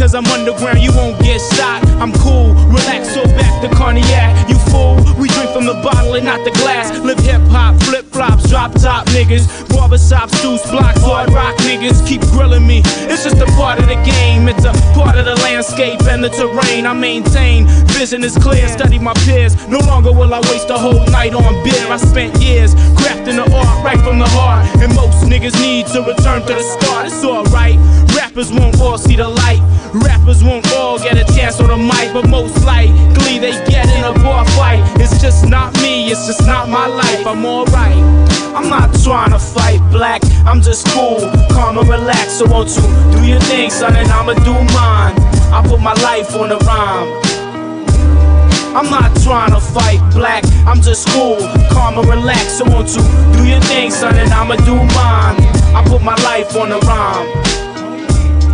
S31: Because I'm underground you won't landscape and the terrain. I maintain vision is clear, study my peers. No longer will I waste a whole night on beer. I spent years crafting the art right from the heart, and most niggas need to return to the start. It's alright, rappers won't all see the light. Rappers won't all get a chance on the mic, but most likely they get in a bar fight. It's just not me, it's just not my life. I'm alright. I'm not trying to fight black, I'm just cool, calm and relaxed. So won't you do your thing, son, and I'ma do mine. I put my life on the rhyme. I'm not trying to fight black, I'm just cool, calm and relaxed. So won't you do your thing, son, and I'ma do mine. I put my life on the rhyme.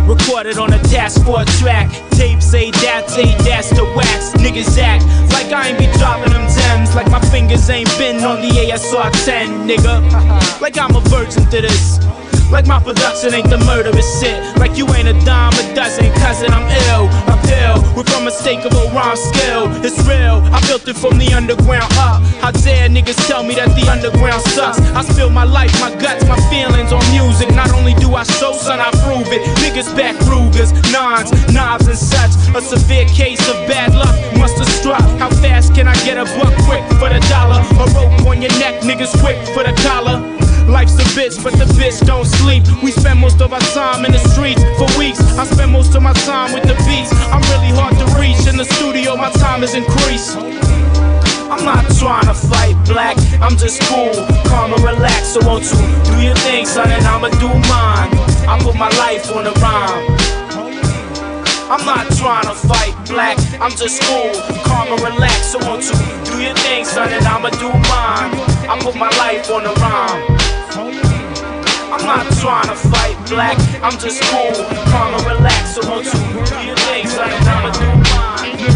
S31: Recorded on a dashboard track. Tape say that, say that's the wax. Niggas act like I ain't be dropping them gems. Like my fingers ain't been on the ASR 10, nigga. Like I'm a virgin to this. Like my production ain't the murderous shit. Like you ain't a dime a dozen, cousin, I'm ill. Uphill with unmistakable rhyme skill. It's real, I built it from the underground up. How dare niggas tell me that the underground sucks? I spill my life, my guts, my feelings on music. Not only do I show, son, I prove it. Niggas back Rugers, nines, knives, and such. A severe case of bad luck must have struck. How fast can I get a buck quick for the dollar? A rope on your neck, niggas quick for the collar. Life's a bitch, but the bitch don't sleep. We spend most of our time in the streets for weeks. I spend most of my time with the beats. I'm really hard to reach in the studio. My time is increased. I'm not trying to fight black, I'm just cool, calm and relaxed. So won't you do your thing, son, and I'ma do mine. I put my life on the rhyme. I'm not trying to fight black, I'm just cool, calm and relaxed. So won't you do your thing, son, and I'ma do mine. I put my life on the rhyme. I'm not trying to fight black, I'm just cool, calm and relaxed. So won't you do your thing, son, and I'ma do mine.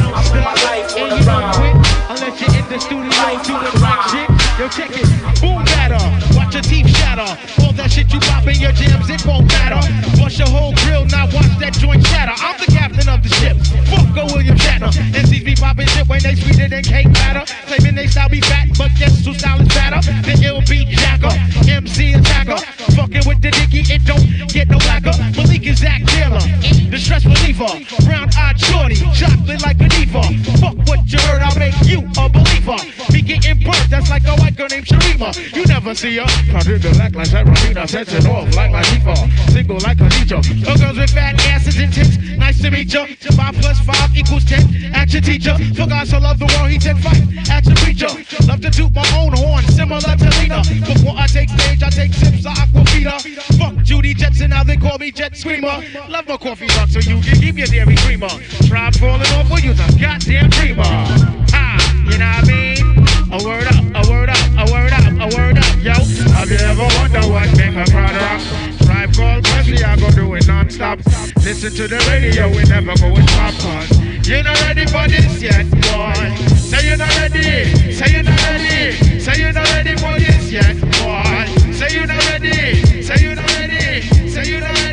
S31: I put my life on the rhyme.
S35: Unless you're in the studio doing rock shit. Yo, check it. Boom batter. Your teeth shatter. All that shit you pop in your jams, it won't matter. Bust your whole grill, now watch that joint shatter. I'm the captain of the ship. Fuck go William Shatner. MCs be popping shit when they sweeter than cake batter. Claiming they style be fat, but guess who style is fatter? The beat jacker. MC attacker. Fucking with the dicky, it don't get no blacker. Malik Izaak Taylor. The stress reliever. Brown eyed shorty. Chocolate like a diva. Fuck what you heard, I'll make you a believer. Be getting burnt, that's like a white girl named Sharima. You never see her. Proud to act like Serafina, setting off like my default. Single like a teacher. No girls with fat asses and tits. Nice to meet ya. Five plus five equals ten. Action teacher. For God so love the world, he said fight. Action preacher. Love to toot my own horn, similar to Lena. Before I take stage, I take sips of Aquafina. Fuck Judy Jetson, now they call me Jet Screamer. Love my coffee box, so you can keep your dairy creamer. Try falling off, well, you, a goddamn dreamer. Ah, you know what I mean? A word Have you ever wondered what make a crowd rock? Tribe called Presley, I go do it non-stop. Listen to the radio, we never go with popcorn. You're not ready for this yet, boy. Say you're not ready, say you're not ready, say you're not ready for this yet, boy. Say you're not ready, say you're not ready, say you're not ready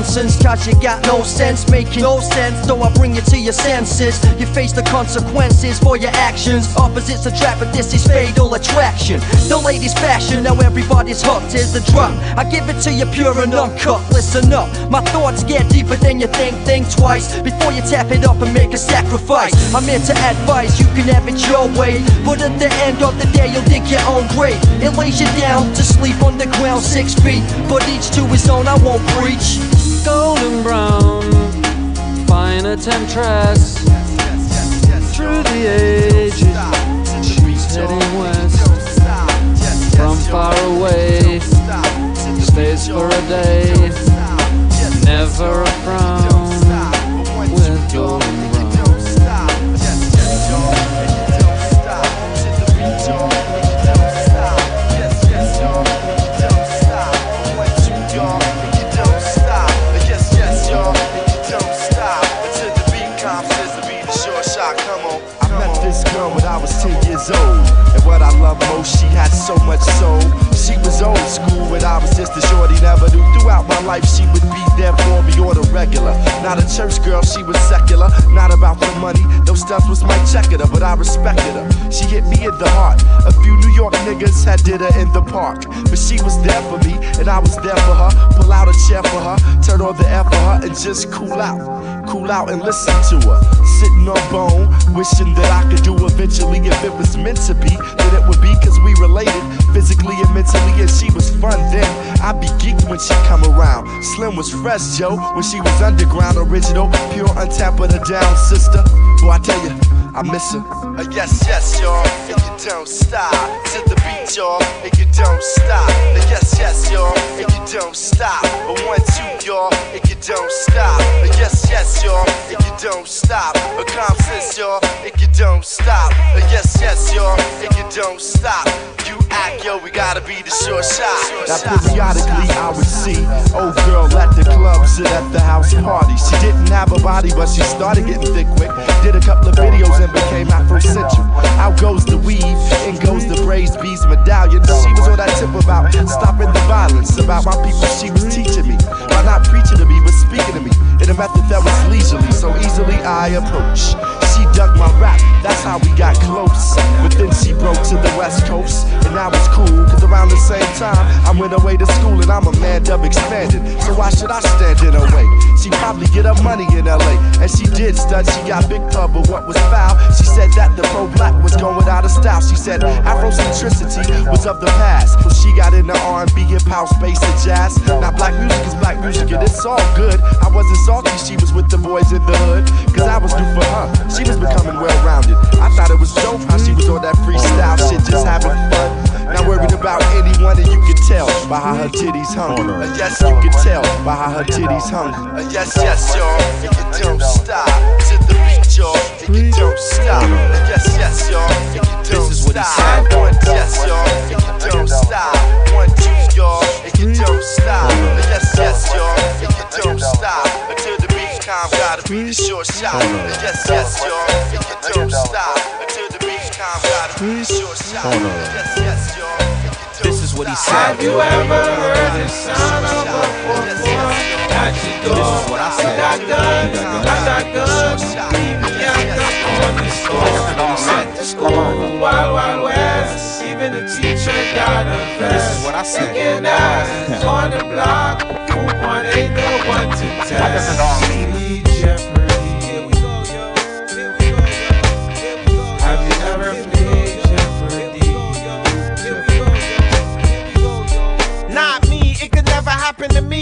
S4: nonsense, cause you got no sense, making no sense. Though I bring you to your senses, you face the consequences for your actions. Opposites attract, but this is fatal attraction. The latest fashion, now everybody's hooked. Here's the drop. I give it to you pure and uncut. Listen up, my thoughts get deeper than you think. Think twice before you tap it up and make a sacrifice. I'm here to advise, you can have it your way. But at the end of the day, you'll dig your own grave. It lays you down to sleep on the ground six feet. But each to his own, I won't preach.
S36: Golden brown, fine a temptress. Through the ages, she's heading west. From far away, stays for a day. Never a frown
S8: a shorty, never knew. Throughout my life, she would be there for me or the regular. Not a church girl, she was secular. Not about the money, those stuff was my checker, but I respected her. She hit me in the heart. A few New York niggas had did her in the park. But she was there for me, and I was there for her. Pull out a chair for her, turn on the air for her, and just cool out. Cool out and listen to her. Sitting on bone, wishing that I could do eventually. If it was meant to be, then it would be cause we related physically and mentally. And she was fun then. I'd be geeked when she come around. Slim was fresh, Joe, when she was underground, original, pure, untapped, but a down sister. Boy, I tell you, I miss her. Uh, yes, yes, y'all, if you don't stop to the beat, y'all, if you don't stop. Uh, yes, yes, y'all, if you don't stop. One, two, y'all, if you don't stop. Uh, don't stop. Calm sense, y'all, if you don't stop. Uh, yes, yes, y'all, if you don't stop. You act, yo, we gotta be the short shot. Now periodically I would see old girl at the club, sit at the house party. She didn't have a body, but she started getting thick quick. Did a couple of videos and became Afrocentric. Out goes the weave, in goes the braids, beads, medallions. She was on that tip about stopping the violence, about my people she was teaching me. By not preaching to me, but speaking to me in a method that was leisurely, so easily I approach. She dug my rap, that's how we got close. But then she broke to the west coast, and that was cool, cause around the same time, I went away to school and I'm a man dub expanded. So why should I stand in her way? She probably get her money in LA, and she did stud, she got big pub, but what was foul? She said that the pro black was going out of style. She said Afrocentricity was of the past. So she got into R&B, hip hop, space, and jazz. Now black music is black music, and it's all good. I wasn't salty, she was with the boys in the hood, cause I was due for her. She was becoming well rounded. I thought it was dope how she was on that freestyle shit, just having fun. Not worried about anyone, and you could tell by how her titties hung. Uh, yes, you could tell by how her titties hung. Uh, yes, yes, y'all, If you don't stop to the beat, y'all, and you don't stop. Uh, yes, yes, y'all, and you don't stop. One, yes, y'all, and you don't stop. One, two, y'all, and you don't stop. Yes, yes, y'all, and you don't stop until the beat calm. Gotta be the short shot. Yes, yes, y'all, and you don't stop until the beat calm. Gotta be the short shot. Yes, yes, y'all.
S30: This is what he said.
S36: Have you ever heard the sound of a 4-4? At your door.
S30: This is what I said.
S36: I got guns, I got guns. Leave me out on the store. At the school, Wild Wild West. Even the teacher got a.
S30: This is what I said.
S36: Thinking eyes on the block. Who one ain't the one to test? Jeopardy. Here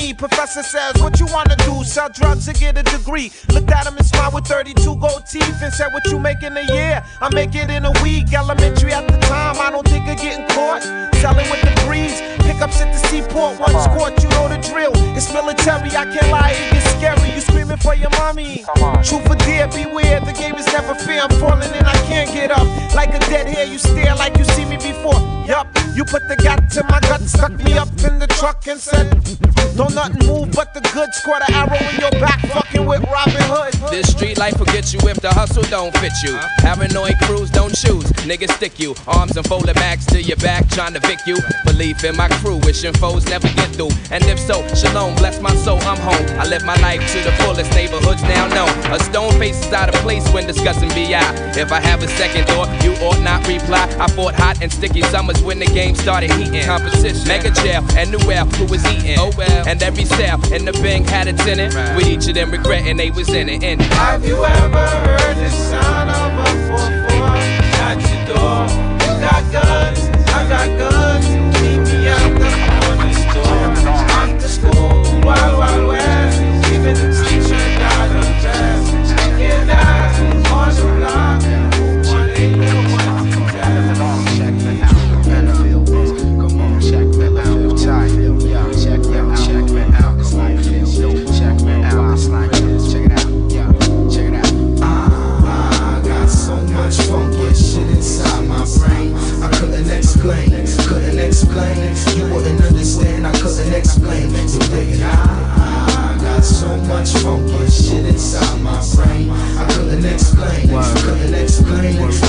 S34: me. Professor says, What you wanna do? Sell drugs or get a degree? Looked at him and smiled with 32 gold teeth and said, What you make in a year? I make it in a week. Elementary at the time, I don't think of getting caught. Selling with the breeze, pickups at the seaport. One squat, you know the drill. It's military, I can't lie, it gets scary. You screaming for your mommy. Truth or dare, beware, the game is never fair. I'm falling and I can't get up. Like a dead hair, you stare like you see me before. Yup, you put the gat to my gut, stuck me up in the truck and said, Don't nothing move but the good. Squad an arrow in your back, fucking with Robin Hood.
S30: This street life get you if the hustle don't fit you. Paranoid crews don't choose, niggas stick you. Arms and folded backs to your back, trying to vic you. Belief in my crew, wishing foes never get through. And if so, shalom, bless my soul, I'm home. I live my life to the fullest, neighborhoods now known. A stone face is out of place when discussing BI. If I have a second thought, you ought not reply. I fought hot and sticky summers when the game started heating. Competition, mega jail, and Newell, who was eating. Oh well, and every cell in the bank had a tenant. With each of them regretting they was in it. In it.
S36: Have you ever heard the sound of a 4-4 at your door? You got guns, I got guns.
S37: So much funky shit inside my brain. I couldn't explain. I couldn't explain.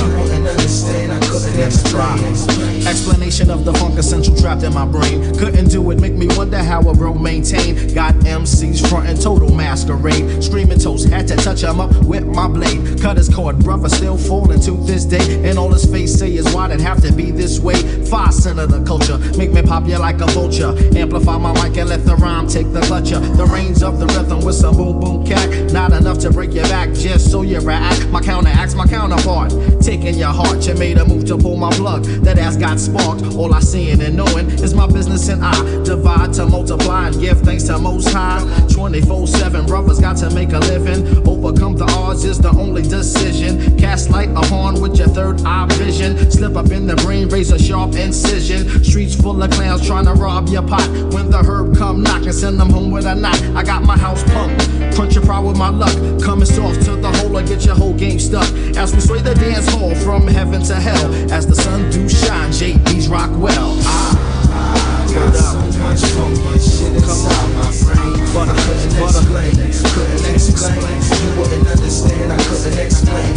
S37: Explain.
S28: Explanation of the funk essential trapped in my brain. Couldn't do it, make me wonder how a bro maintain. Got MCs frontin' total masquerade. Screaming toast, had to touch him up with my blade. Cut his cord, brother still falling to this day. And all his face say is why'd it have to be this way? Five cent of the culture, make me pop you like a vulture. Amplify my mic and let the rhyme take the clutcher. The reins of the rhythm with some boom boom cat. Not enough to break your back, just so you react. My counteracts, my counterpart. Taking your heart, you made a move to pull my plug. That ass got sparked. All I seeing and knowing is my business and I divide to multiply and give thanks to Most High. 24 7 brothers got to make a living. Overcome the odds is the only decision. Cast light upon with your third eye vision. Slip up in the brain, raise a sharp incision. Streets full of clowns trying to rob your pot. When the herb come knocking, send them home with a knot. I got my house pumped. Crunch your pride with my luck. Coming soft to the hole or get your whole game stuck. As we sway the dance hall from heaven to hell. As as the sun do shine. JD's rock well. Ah, ah, I, I got so much funky shit inside my brain, but I couldn't explain. Couldn't explain. You wouldn't understand. I couldn't explain.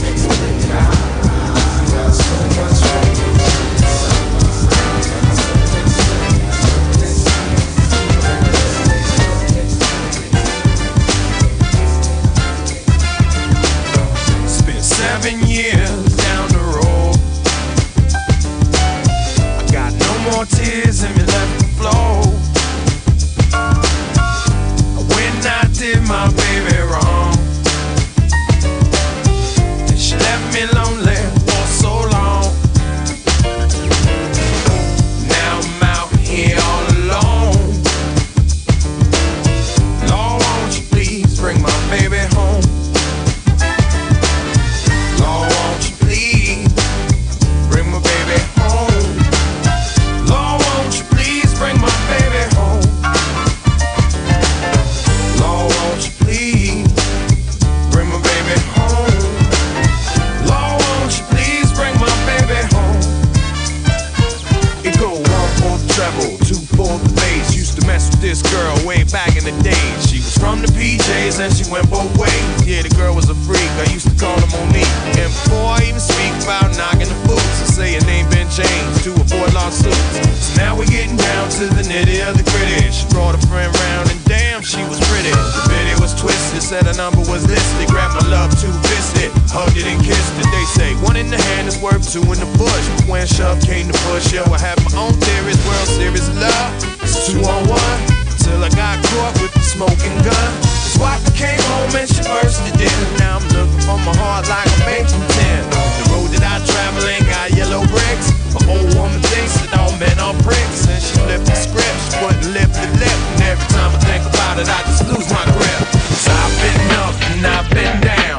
S38: Seven years. Changed to avoid lawsuits. So now we're getting down to the nitty of the gritty. She brought a friend round and damn, she was pretty. The video was twisted, said her number was listed. Grabbed my love two fisted, hugged it and kissed it. They say one in the hand is worth two in the bush. When shove came to push, yo, I had my own theories. World Series love, it's two on one. Till I got caught with the smoking gun. His wife came home and she burst it in. Now I'm looking for my heart like a tin. The road that I travel ain't got yellow bricks. My old woman thinks that all men are pricks. And she flipped the script, she wouldn't lift the lip. And every time I think about it, I just lose my grip. So I've been up and I've been down.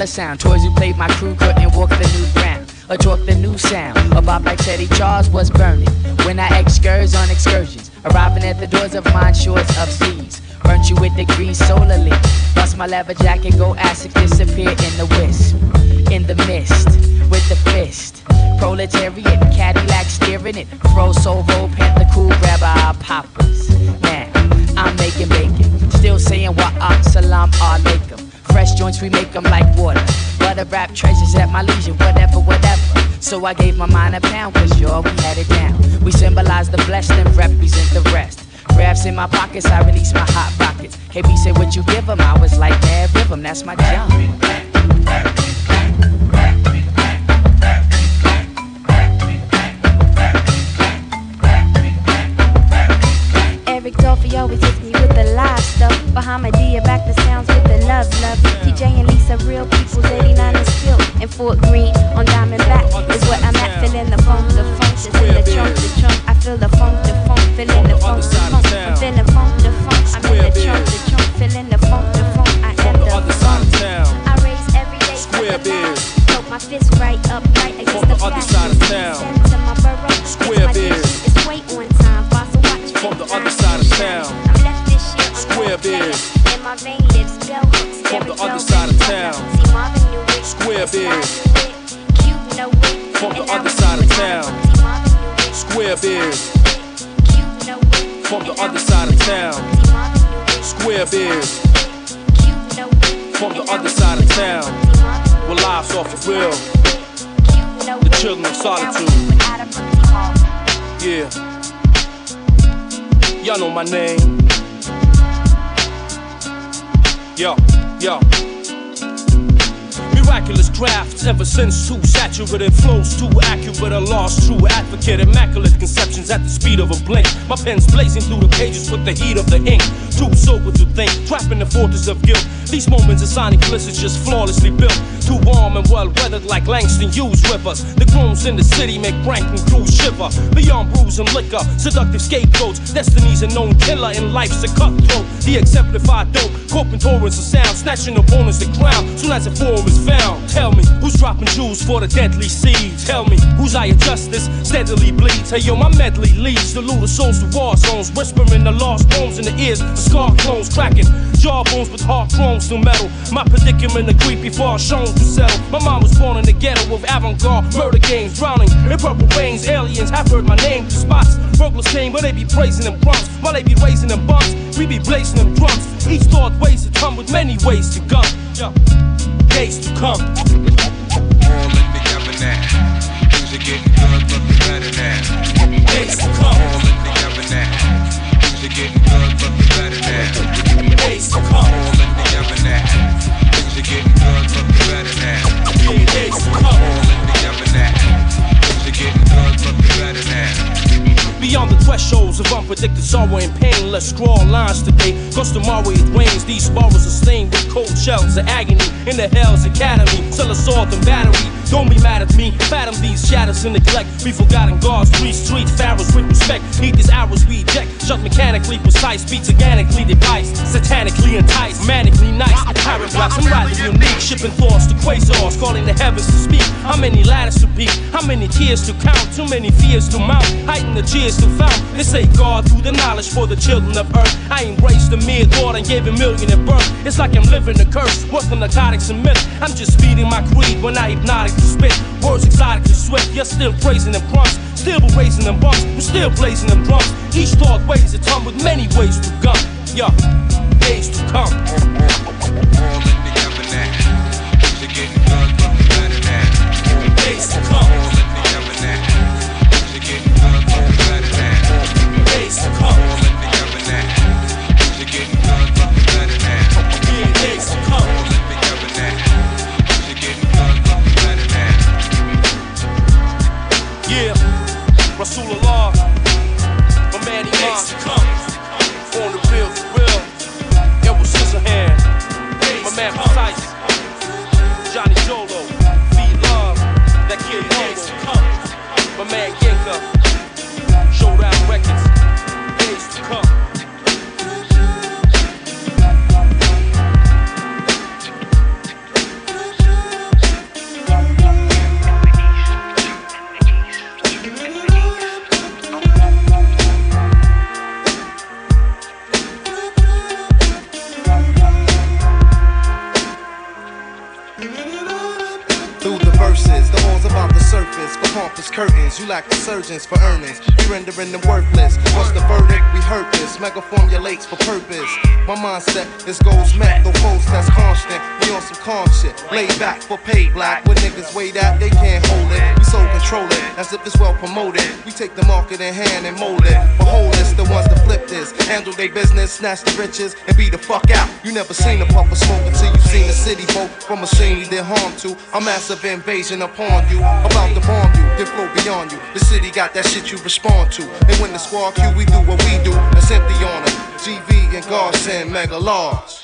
S38: And
S4: sound. Toys you played, my crew couldn't walk the new ground or talk the new sound. A Bob like Teddy Charles was burning when I excurs on excursions, arriving at the doors of mine shores of seas. Burnt you with the green solar leaf. Bust my leather jacket, go acid, disappear in the wisp, in the mist, with the fist. Proletariat, Cadillac steering it. Fro soul panther cool, grab our poppers. Now, I'm making bacon. Still saying what up, salam alaikum. Fresh joints, we make them like water. Butter rap treasures at my leisure, whatever, whatever. So I gave my mind a pound, cause y'all, we had it down. We symbolize the blessed and represent the rest. Graphs in my pockets, I release my hot rockets. KB said, What you give 'em? I was like, Mad Rhythm, that's my jump.
S3: Eric Dolphy always hits me with the live stuff. Bahamadia back the sounds love, love. TJ and Lisa, real people's 89 is still in Fort Greene on Diamondback is where I'm at. Feeling the funk, the funk that's in the trunk, the trunk. I feel the funk, the funk, feeling the funk, the funk. I'm feeling funk, the funk. I'm in the trunk, the trunk, feeling the funk, the funk. I am the funk. I raise every day
S39: Square
S3: like a
S39: biz.
S3: lion. Throw my fist right up, right against the
S39: other side of town.
S3: To my borough,
S39: Square
S3: my it.
S39: Square
S3: Sly
S39: biz.
S3: knew it. Cube know it.
S39: From the other side of town.
S3: it. See Marvin knew it.
S39: Square biz.
S3: Cube know it.
S39: From the other side of town.
S3: See Marvin.
S39: Square biz.
S3: Cube know it.
S39: From the other side of town.
S3: See Marvin knew
S39: We're live off the wheel. The children of
S3: And I was
S39: solitude.
S3: doing Adam Brooksy Hall.
S39: Yeah. Y'all know my name. Yo, yo.
S36: Miraculous crafts. Ever since too saturated flows too accurate. A lost true advocate immaculate conceptions at the speed of a blink. My pen's blazing through the pages with the heat of the ink. Too sober to think trapped in the fortress of guilt. These moments of sonic bliss is just flawlessly built. Too warm and well weathered like Langston Hughes rivers. The grooms in the city make Rankin crews shiver. Beyond brews and liquor seductive scapegoats. Destiny's a known killer in life's a cutthroat. The exemplified dope corping torrents of sound snatching opponents the crown soon as a form is found tell me who's dropping jewels for the deadly seed tell me who's eye of justice? Steadily bleeds hey yo my medley leads the looter souls to war zones whispering the lost bones in the ears the scar clones cracking jawbones with hard chromes to metal. My predicament the creep before shown to settle. My mom was born in the ghetto with avant-garde murder games drowning in purple veins aliens have heard my name to spots burglars came where they be praising them bronx while they be raising them bumps we be blazing them drums. Each thought ways to come with many ways to go. Yeah. Days to come
S17: All in together now. Things are getting good, looking better now.
S36: days to come
S17: All in together now. Things are getting good, looking better now.
S36: days to come
S17: All in together now. Things are getting good, looking better now.
S36: days to come
S17: All in together now. Getting good, better now.
S36: Beyond the thresholds of unpredicted sorrow and pain, let's scrawl lines today. Cause tomorrow it rains, these borrows are stained with cold shells of agony in the hell's academy. Still assault and battery. Don't be mad at me, fathom these shadows and neglect. We forgotten God's three street pharaohs with respect. Need these hours we eject, shut mechanically precise, beats organically devised, satanically enticed, manically nice. Pirate blocks, I'm rather unique, shipping thoughts to quasars, calling the heavens to speak. How many ladders to peak? How many tears to count? Too many fears to mount, heighten the cheers to found. They say God through the knowledge for the children of earth. I embraced the mere thought and gave a million at birth. It's like I'm living a curse, working narcotics and myth. I'm just feeding my creed when I hypnotic to spit. Words exotically swift, you're still praising them crumbs. Still raising them bumps, we're still blazing them drums. Each thought weighs a ton with many ways to go. Yeah, days to come.
S17: All in together now. Getting looking better now.
S36: Days to come. My man Yinka, Showdown Records, days to come.
S40: Curtains, you lack the surgeons for earnings. You rendering them worthless. What's the verdict? We hurt this. Mega formulates for purpose. My mindset is goals met, The foes that's constant. We on some calm shit. Lay back for pay black. When niggas wait out, they can't hold it. We so control it, as if it's well promoted. We take the market in hand and mold it. Behold, it's the ones that flip this. Handle their business, snatch the riches, and be the fuck out. You never seen a puff of smoke until you seen the city vote from a scene you did harm to. A massive invasion upon you. About to bomb you, then flow beyond you. The city got that shit you respond to. And when the squad cue, we do what we do. That's empty on them. GV and God send mega laws.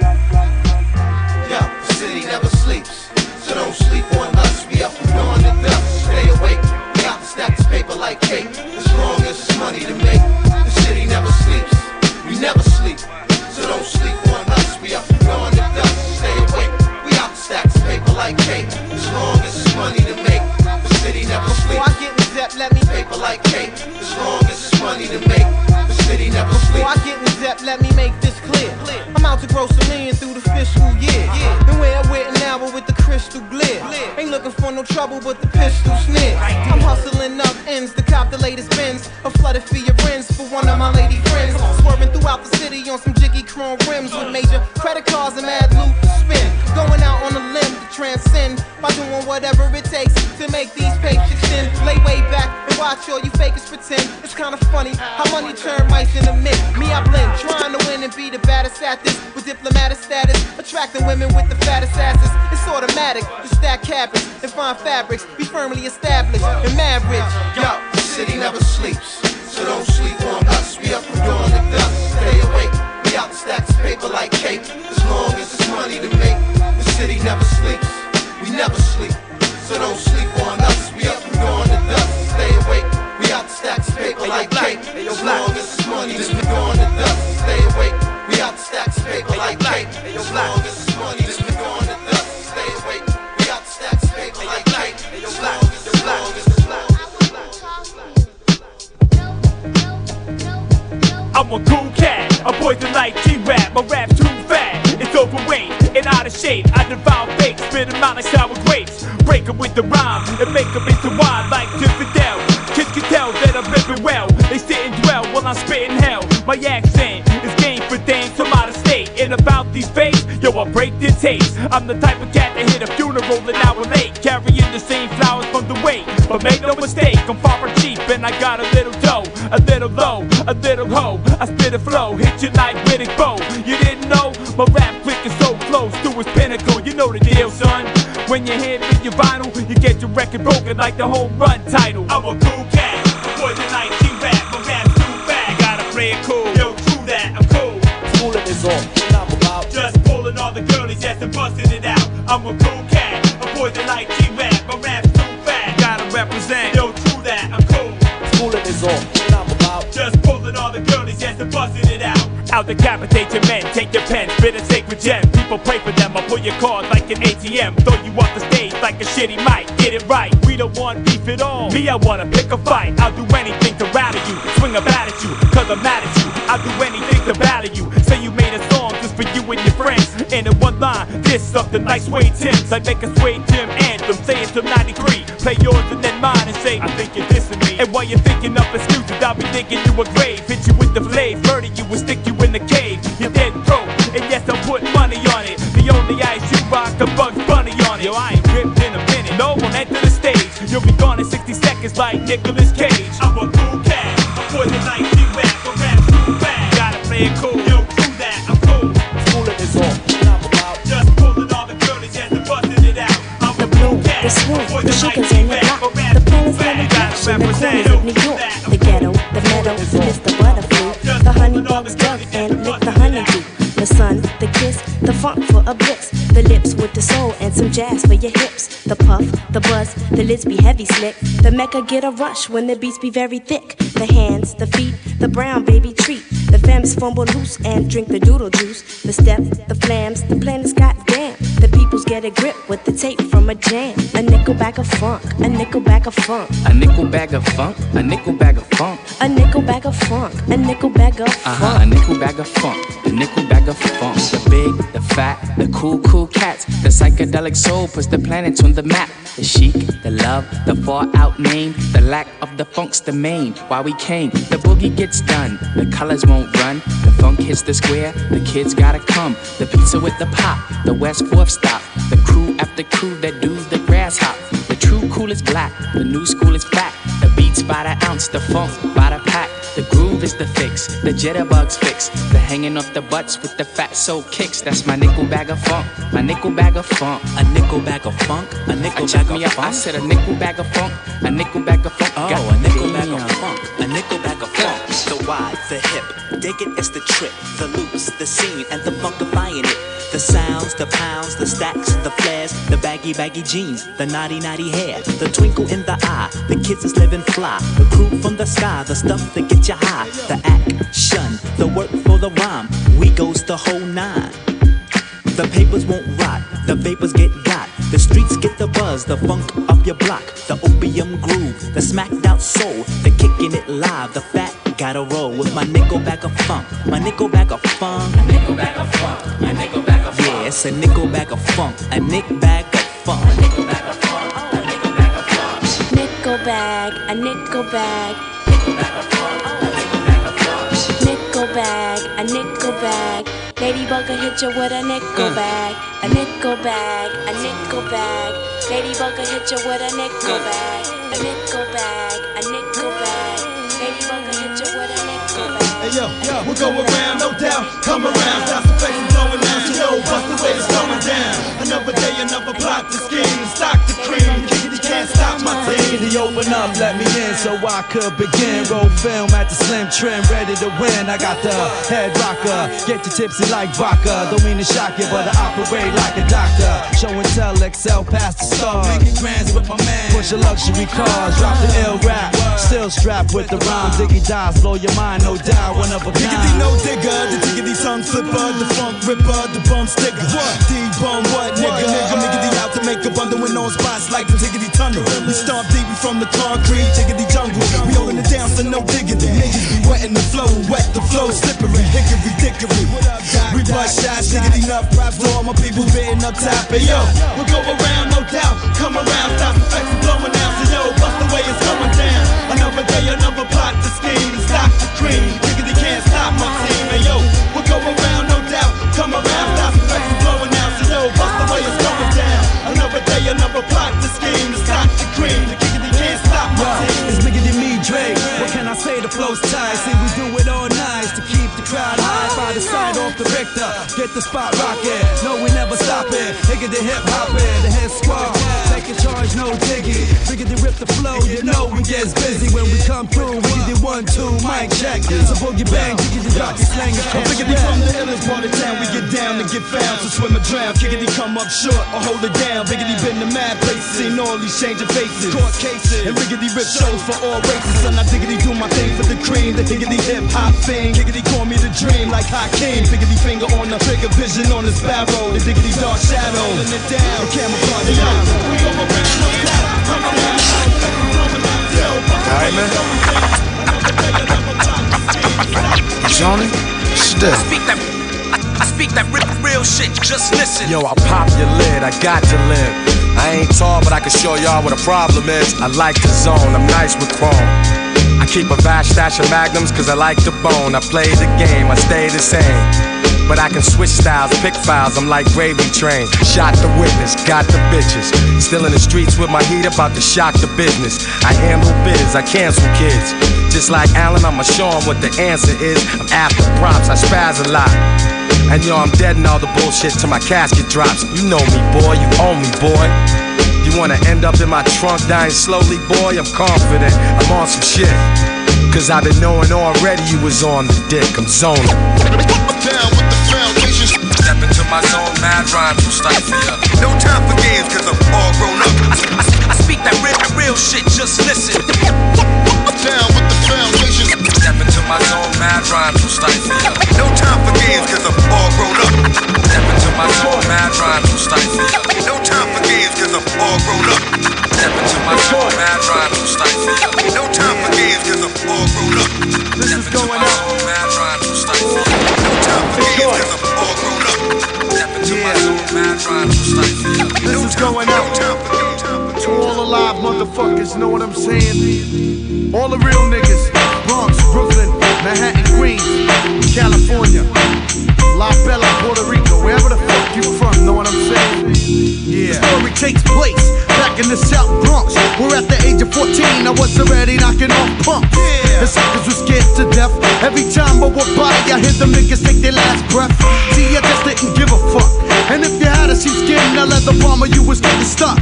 S40: Yeah, the city never sleeps. So don't sleep on us. We up from dawn to dusk. Stay awake. Out to stack this paper like cake. As long as it's money to make.
S34: Let me
S40: make
S34: this clear. I'm out to grow some million through the fiscal year. And where I went now, with the crystal glare. Ain't looking for no trouble, but the pistol sneer. I'm hustling up ends to cop the latest bins. A flooded for your ends for one of my lady friends. Swerving throughout the city on some jiggy chrome rims with major credit cards and mad loot to spin. Going out on a limb to transcend doing whatever it takes to make these patients sin. Lay way back and watch all you fakers pretend. It's kinda funny how money turn mice into men. Me, I blend, trying to win and be the baddest at this. With diplomatic status, attracting women with the fattest asses. It's automatic to stack cabins and find fabrics. Be firmly established and mad rich.
S41: Yo, the city never sleeps, so don't sleep on us. We up from dawn to dusk. Stay awake. We out the stacks of paper like cake. As long as it's money to make, the city never sleeps. We never sleep, so don't sleep on us. We up from dawn to dusk. Stay awake. We out the stacks of paper like cake. As long as it's money to make, dawn to dusk. Stay awake. We out the stacks of paper like cake. As long as it's money to make, dawn to dusk. Stay awake. We out the stacks of paper like cake. As long as it's long as it's
S31: I'm a cool cat, a poison like G-Rap, my rap's too fat, it's overweight and out of shape. I devour fake, spit 'em out like sour grapes, break 'em with the rhyme and make 'em into wine like Zinfandel. Kids can tell that I'm living well, they sit and dwell while I'm spitting hell. My accent is game for dames from out of state, and about these babes, yo, I break their taste. I'm the type of cat that hit a funeral an hour late, carrying the same flowers from the wake. But make no mistake, I'm far from cheap, and I got a little dough, a little low, a little hoe. I spit a flow, hit you like Riddick Bowe. You didn't know my rap click is so close to its pinnacle. You know the deal, son. When you hit with your vinyl, you get your record broken like the home run title. I'm a cool cat, poison like G-Rap, my rap's too fat. You gotta play it cool, yo, true that, I'm cool.
S37: Fooling is all, and I'm about
S31: Just pulling all the girlies, yes, and busting it out. I'm a cool cat, a poison like G-Rap, my rap's too fat. You gotta represent, yo, true that, I'm cool.
S37: Fooling is all, and I'm about
S31: Just pulling all the girlies, yes, and busting it out. Out decapitate your men, take your pen, spit a sacred gem. People pray for them, I'll pull your card like an ATM. Throw you off the stage like a shitty mic. Get it right, we don't want beef at all. Me, I wanna pick a fight. I'll do anything to rally you, swing a bat at you, cause I'm mad at you. I'll do anything to value you. Say you made a song just for you and your friends. And in one line, this something like Sway Tim's. I make a Sway Tim anthem, say it till 93. Play yours and then mine and say, I think you're dissing me. And while you're thinking up excuses, I'll be digging you a grave. Hit you with the flave, murder you and stick The ice you rock, the Bugs Bunny on it. Yo, I ain't ripped in a minute. No one enter the stage. You'll be gone in 60 seconds like Nicolas Cage. I'm a cool cat, a poison like a rap too bad. Gotta play it cool, yo, true that, I'm cool.
S37: Is all, I'm about
S31: Just pulling all the girlies, and busting it out. I'm a cool cat,
S3: the the chickens and the block, the
S31: too
S3: planets
S31: bad.
S3: and the cash the
S31: represent,
S3: the lips with the soul and some jazz for your hips, the puff, the buzz, the lids be heavy slick, the mecca get a rush when the beats be very thick, the hands, the feet, the brown baby treat, the femmes fumble loose and drink the doodle juice, the step, the flams, the planets goddamn, the peoples get a grip with the tape from a jam, a nickel bag of funk, a nickel bag of funk.
S42: A nickel bag of funk, a nickel bag of funk.
S3: A nickel bag of funk, a nickel bag of
S42: Uh
S3: funk.
S42: huh, a nickel bag of funk, a nickel bag of funk. The big, the fat, the cool, cool cats. The psychedelic soul puts the planets on the map. The chic, the love, the far out name. The lack of the funk's the main. Why we came, the boogie gets done. The colors won't run. The funk hits the square. The kids gotta come. The pizza with the pop. The West Fourth stop. The crew after crew that do the grass hop. The true cool is black. The new school is fat. The beats by the ounce. The funk by the pack. The groove is the fix, the jitterbugs fix. The hanging off the butts with the fat soul kicks. That's my nickel bag of funk, my nickel bag of funk.
S43: A nickel bag of funk, a nickel bag
S42: me
S43: of.
S42: I
S43: funk.
S42: said a nickel bag of funk, a nickel bag of funk.
S43: Oh,
S42: Got
S43: a nickel bag of funk, a nickel bag of funk. The wide, the hip, dig it is the trip, the loops, the scene, and the funkifying it. The sounds, the pounds, the stacks, the flares, the baggy, baggy jeans, the naughty, naughty hair, the twinkle in the eye, the kids is living fly, the crew from the sky, the stuff that get you high, the action, the work for the rhyme, we goes the whole nine. The papers won't rot, the vapors get got. The streets get the buzz, the funk up your block. The opium groove, the smacked out soul. The kicking it live, the fat gotta roll with my nickel bag of funk. My nickel bag of funk. my nickel bag of funk. My nickel it's a nickel bag of funk. A nick bag of funk. A nickel bag of funk. A nickel bag of funk.
S3: Nickel bag, a nickel bag. Nickel bag, a nickel bag. Ladybug will hit you with a nickel
S42: Uh.
S3: bag. A nickel bag, a nickel bag. Ladybug will hit you with a nickel
S42: Uh.
S3: bag. A nickel bag,
S28: yo, yo, we'll go around, no doubt. Come around, stop some faces blowing out. So yo, bust the way it's going down. Another day, another plot to scheme stock the cream. Kickity can't stop my team.
S44: He open up, let me in so I could begin. Roll film at the slim trim, ready to win. I got the head rocker, get you tipsy like vodka. Don't mean to shock you, but I operate like a doctor. Show and tell, excel past the stars. Making grands with my man. Push a luxury cars, drop the ill rap. Still strapped with the rhyme. Diggy dies, blow your mind, no doubt. One of a kind.
S28: Diggity no digger, the diggity tongue flipper, the funk ripper, the bum sticker. What? D-bum what nigga? nigga? Miggity out to make a bundle in on spots like the tiggity tunnel. We stomp deep from the concrete, tiggity jungle. We holding it down so no diggity. Niggas be wetting the flow, wet the flow, slippery, hickory dickory. We bust shots, diggity enough props to all my people being up top. Hey yo, we'll go around, no doubt. Come around, stop the facts blowing out. So yo, bust the way it's down. Another day, another plot to scheme to stop the cream. Diggity can't stop my team. Hey yo, we'll go around, no doubt. Come around,
S44: get the spot rocking. No, we never stop it. Higger the hip hopping, the head squad. Taking charge, no diggy. Bigger than rip the flow, you know we gets busy when we come through. We did one, two, mic check. So boogie bang, jiggy the rock, you slang
S28: Biggity from the illest part of town, we get down to get found, so swim or drown. Kickity come up short or hold it down. Biggity been to mad places, seen all these changing faces. Court cases, and riggedy rip shows for all races. And I diggity do my thing for the cream, the higgity hip hop thing. Kickity call me the dream like Hakeem. Biggity finger on the trigger, vision on the sparrow. The diggity dark shadow, holding it down. The camouflage it out. We go around, no doubt. Come around,
S45: Alright, man. Johnny, still.
S22: Speak that. I speak that real, real shit. Just listen.
S10: Yo, I pop your lid, I got to live. I ain't tall, but I can show y'all what a problem is. I like the zone, I'm nice with chrome. I keep a vast stash of magnums cause I like the bone. I play the game, I stay the same. But I can switch styles, pick files, I'm like gravy train. Shot the witness, got the bitches. Still in the streets with my heat about to shock the business. I handle biz, I cancel kids. Just like Allen, I'ma show 'em what the answer is. I'm after props, I spaz a lot. And yo, I'm dead in all the bullshit till my casket drops. You know me, boy, you own me, boy. You wanna end up in my trunk dying slowly, boy? I'm confident, I'm on some shit. Cause I've been knowing already you was on the dick, I'm zoning. My zone, mad rhymes will start for ya.
S38: No time for games, cause I'm all grown up.
S22: I, I, I speak that real, real shit. Just listen.
S38: Down with the foundation.
S10: Step into my zone, mad rhymes will for ya.
S38: No time for games, cause I'm all grown up.
S10: Step into my zone, mad rhymes will for ya.
S38: No time for games, cause I'm all grown up.
S10: Step into my zone, mad rhymes will for ya.
S38: No time for games, cause I'm all grown up.
S28: This is going
S10: My zone, mad rhymes will for ya.
S38: No time for games, cause I'm
S28: This is going out to all the live motherfuckers, know what I'm saying? All the real niggas, Bronx, Brooklyn, Manhattan, Queens, California, La Bella, Puerto Rico, wherever the fuck you from, know what I'm saying? Yeah. The story takes place back in the South Bronx. Where at the age of 14, I was already knocking off punks. Yeah. The suckers were scared to death. Every time I walk by, I hear them niggas take their last breath. See, I just didn't give a fuck. And if you had a sheepskin, a leather bomber, you was getting stuck.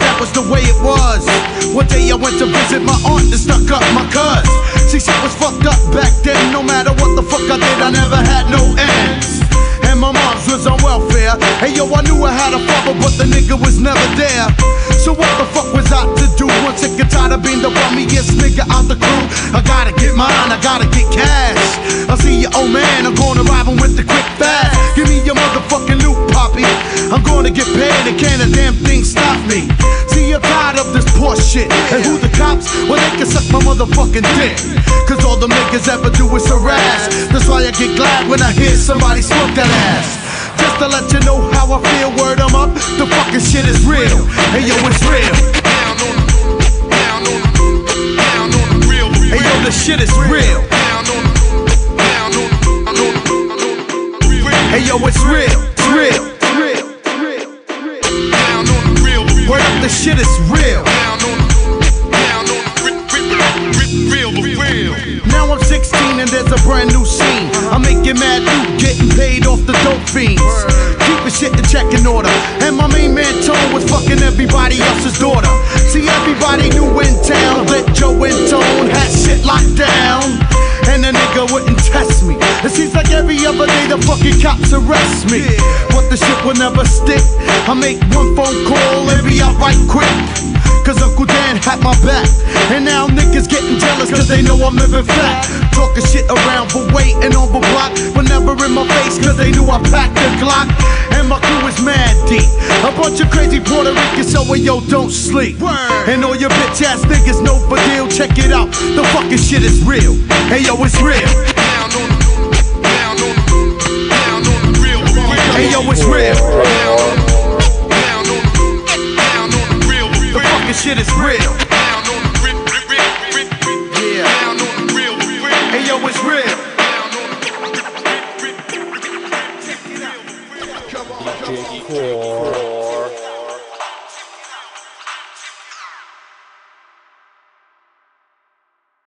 S28: That was the way it was. One day I went to visit my aunt and stuck up my cuz. See, shit was fucked up back then. No matter what the fuck I did, I never had no ends. And my mom's was on welfare. Hey yo, I knew I had a father, but the nigga was never there. So what the fuck was I to do? Once sick and tired of being the bummiest nigga out the crew. I gotta get mine, I gotta get cash. I see you, old man, I'm gonna arrive with the quick fast. Give me your motherfucking loot, poppy. I'm gonna get paid and can't a damn thing stop me. See, I'm tired of this poor shit. And who the cops? Well, they can suck my motherfucking dick. Cause all the niggas ever do is harass. That's why I get glad when I hear somebody smoke that ass. To let you know how I feel, word I'm up. The fucking shit is real. Hey yo, it's real. Hey yo, the shit is real. Hey yo, it's real. It's real. Word up, the shit is real. Scene and there's a brand new scene. I make you mad, you getting paid off the dope fiends. Keeping shit in check in order. And my main man Tone was fucking everybody else's daughter. See, everybody knew in town that Joe and Tone had shit locked down. And the nigga wouldn't test me. It seems like every other day the fucking cops arrest me. But the shit will never stick. I make one phone call and be out right quick. Cause Uncle Dan had my back. And now niggas getting jealous cause they know I'm living fat. Talking shit around for waiting on the block. But never in my face cause they knew I packed the Glock. And my crew is mad deep. A bunch of crazy Puerto Ricans, so well, yo, don't sleep. And all your bitch ass niggas know for deal. Check it out. The fucking shit is real. Hey yo, it's real. Hey yo, it's real. The fucking shit is real. Yeah. Hey yo, it's real.
S38: DJ Core.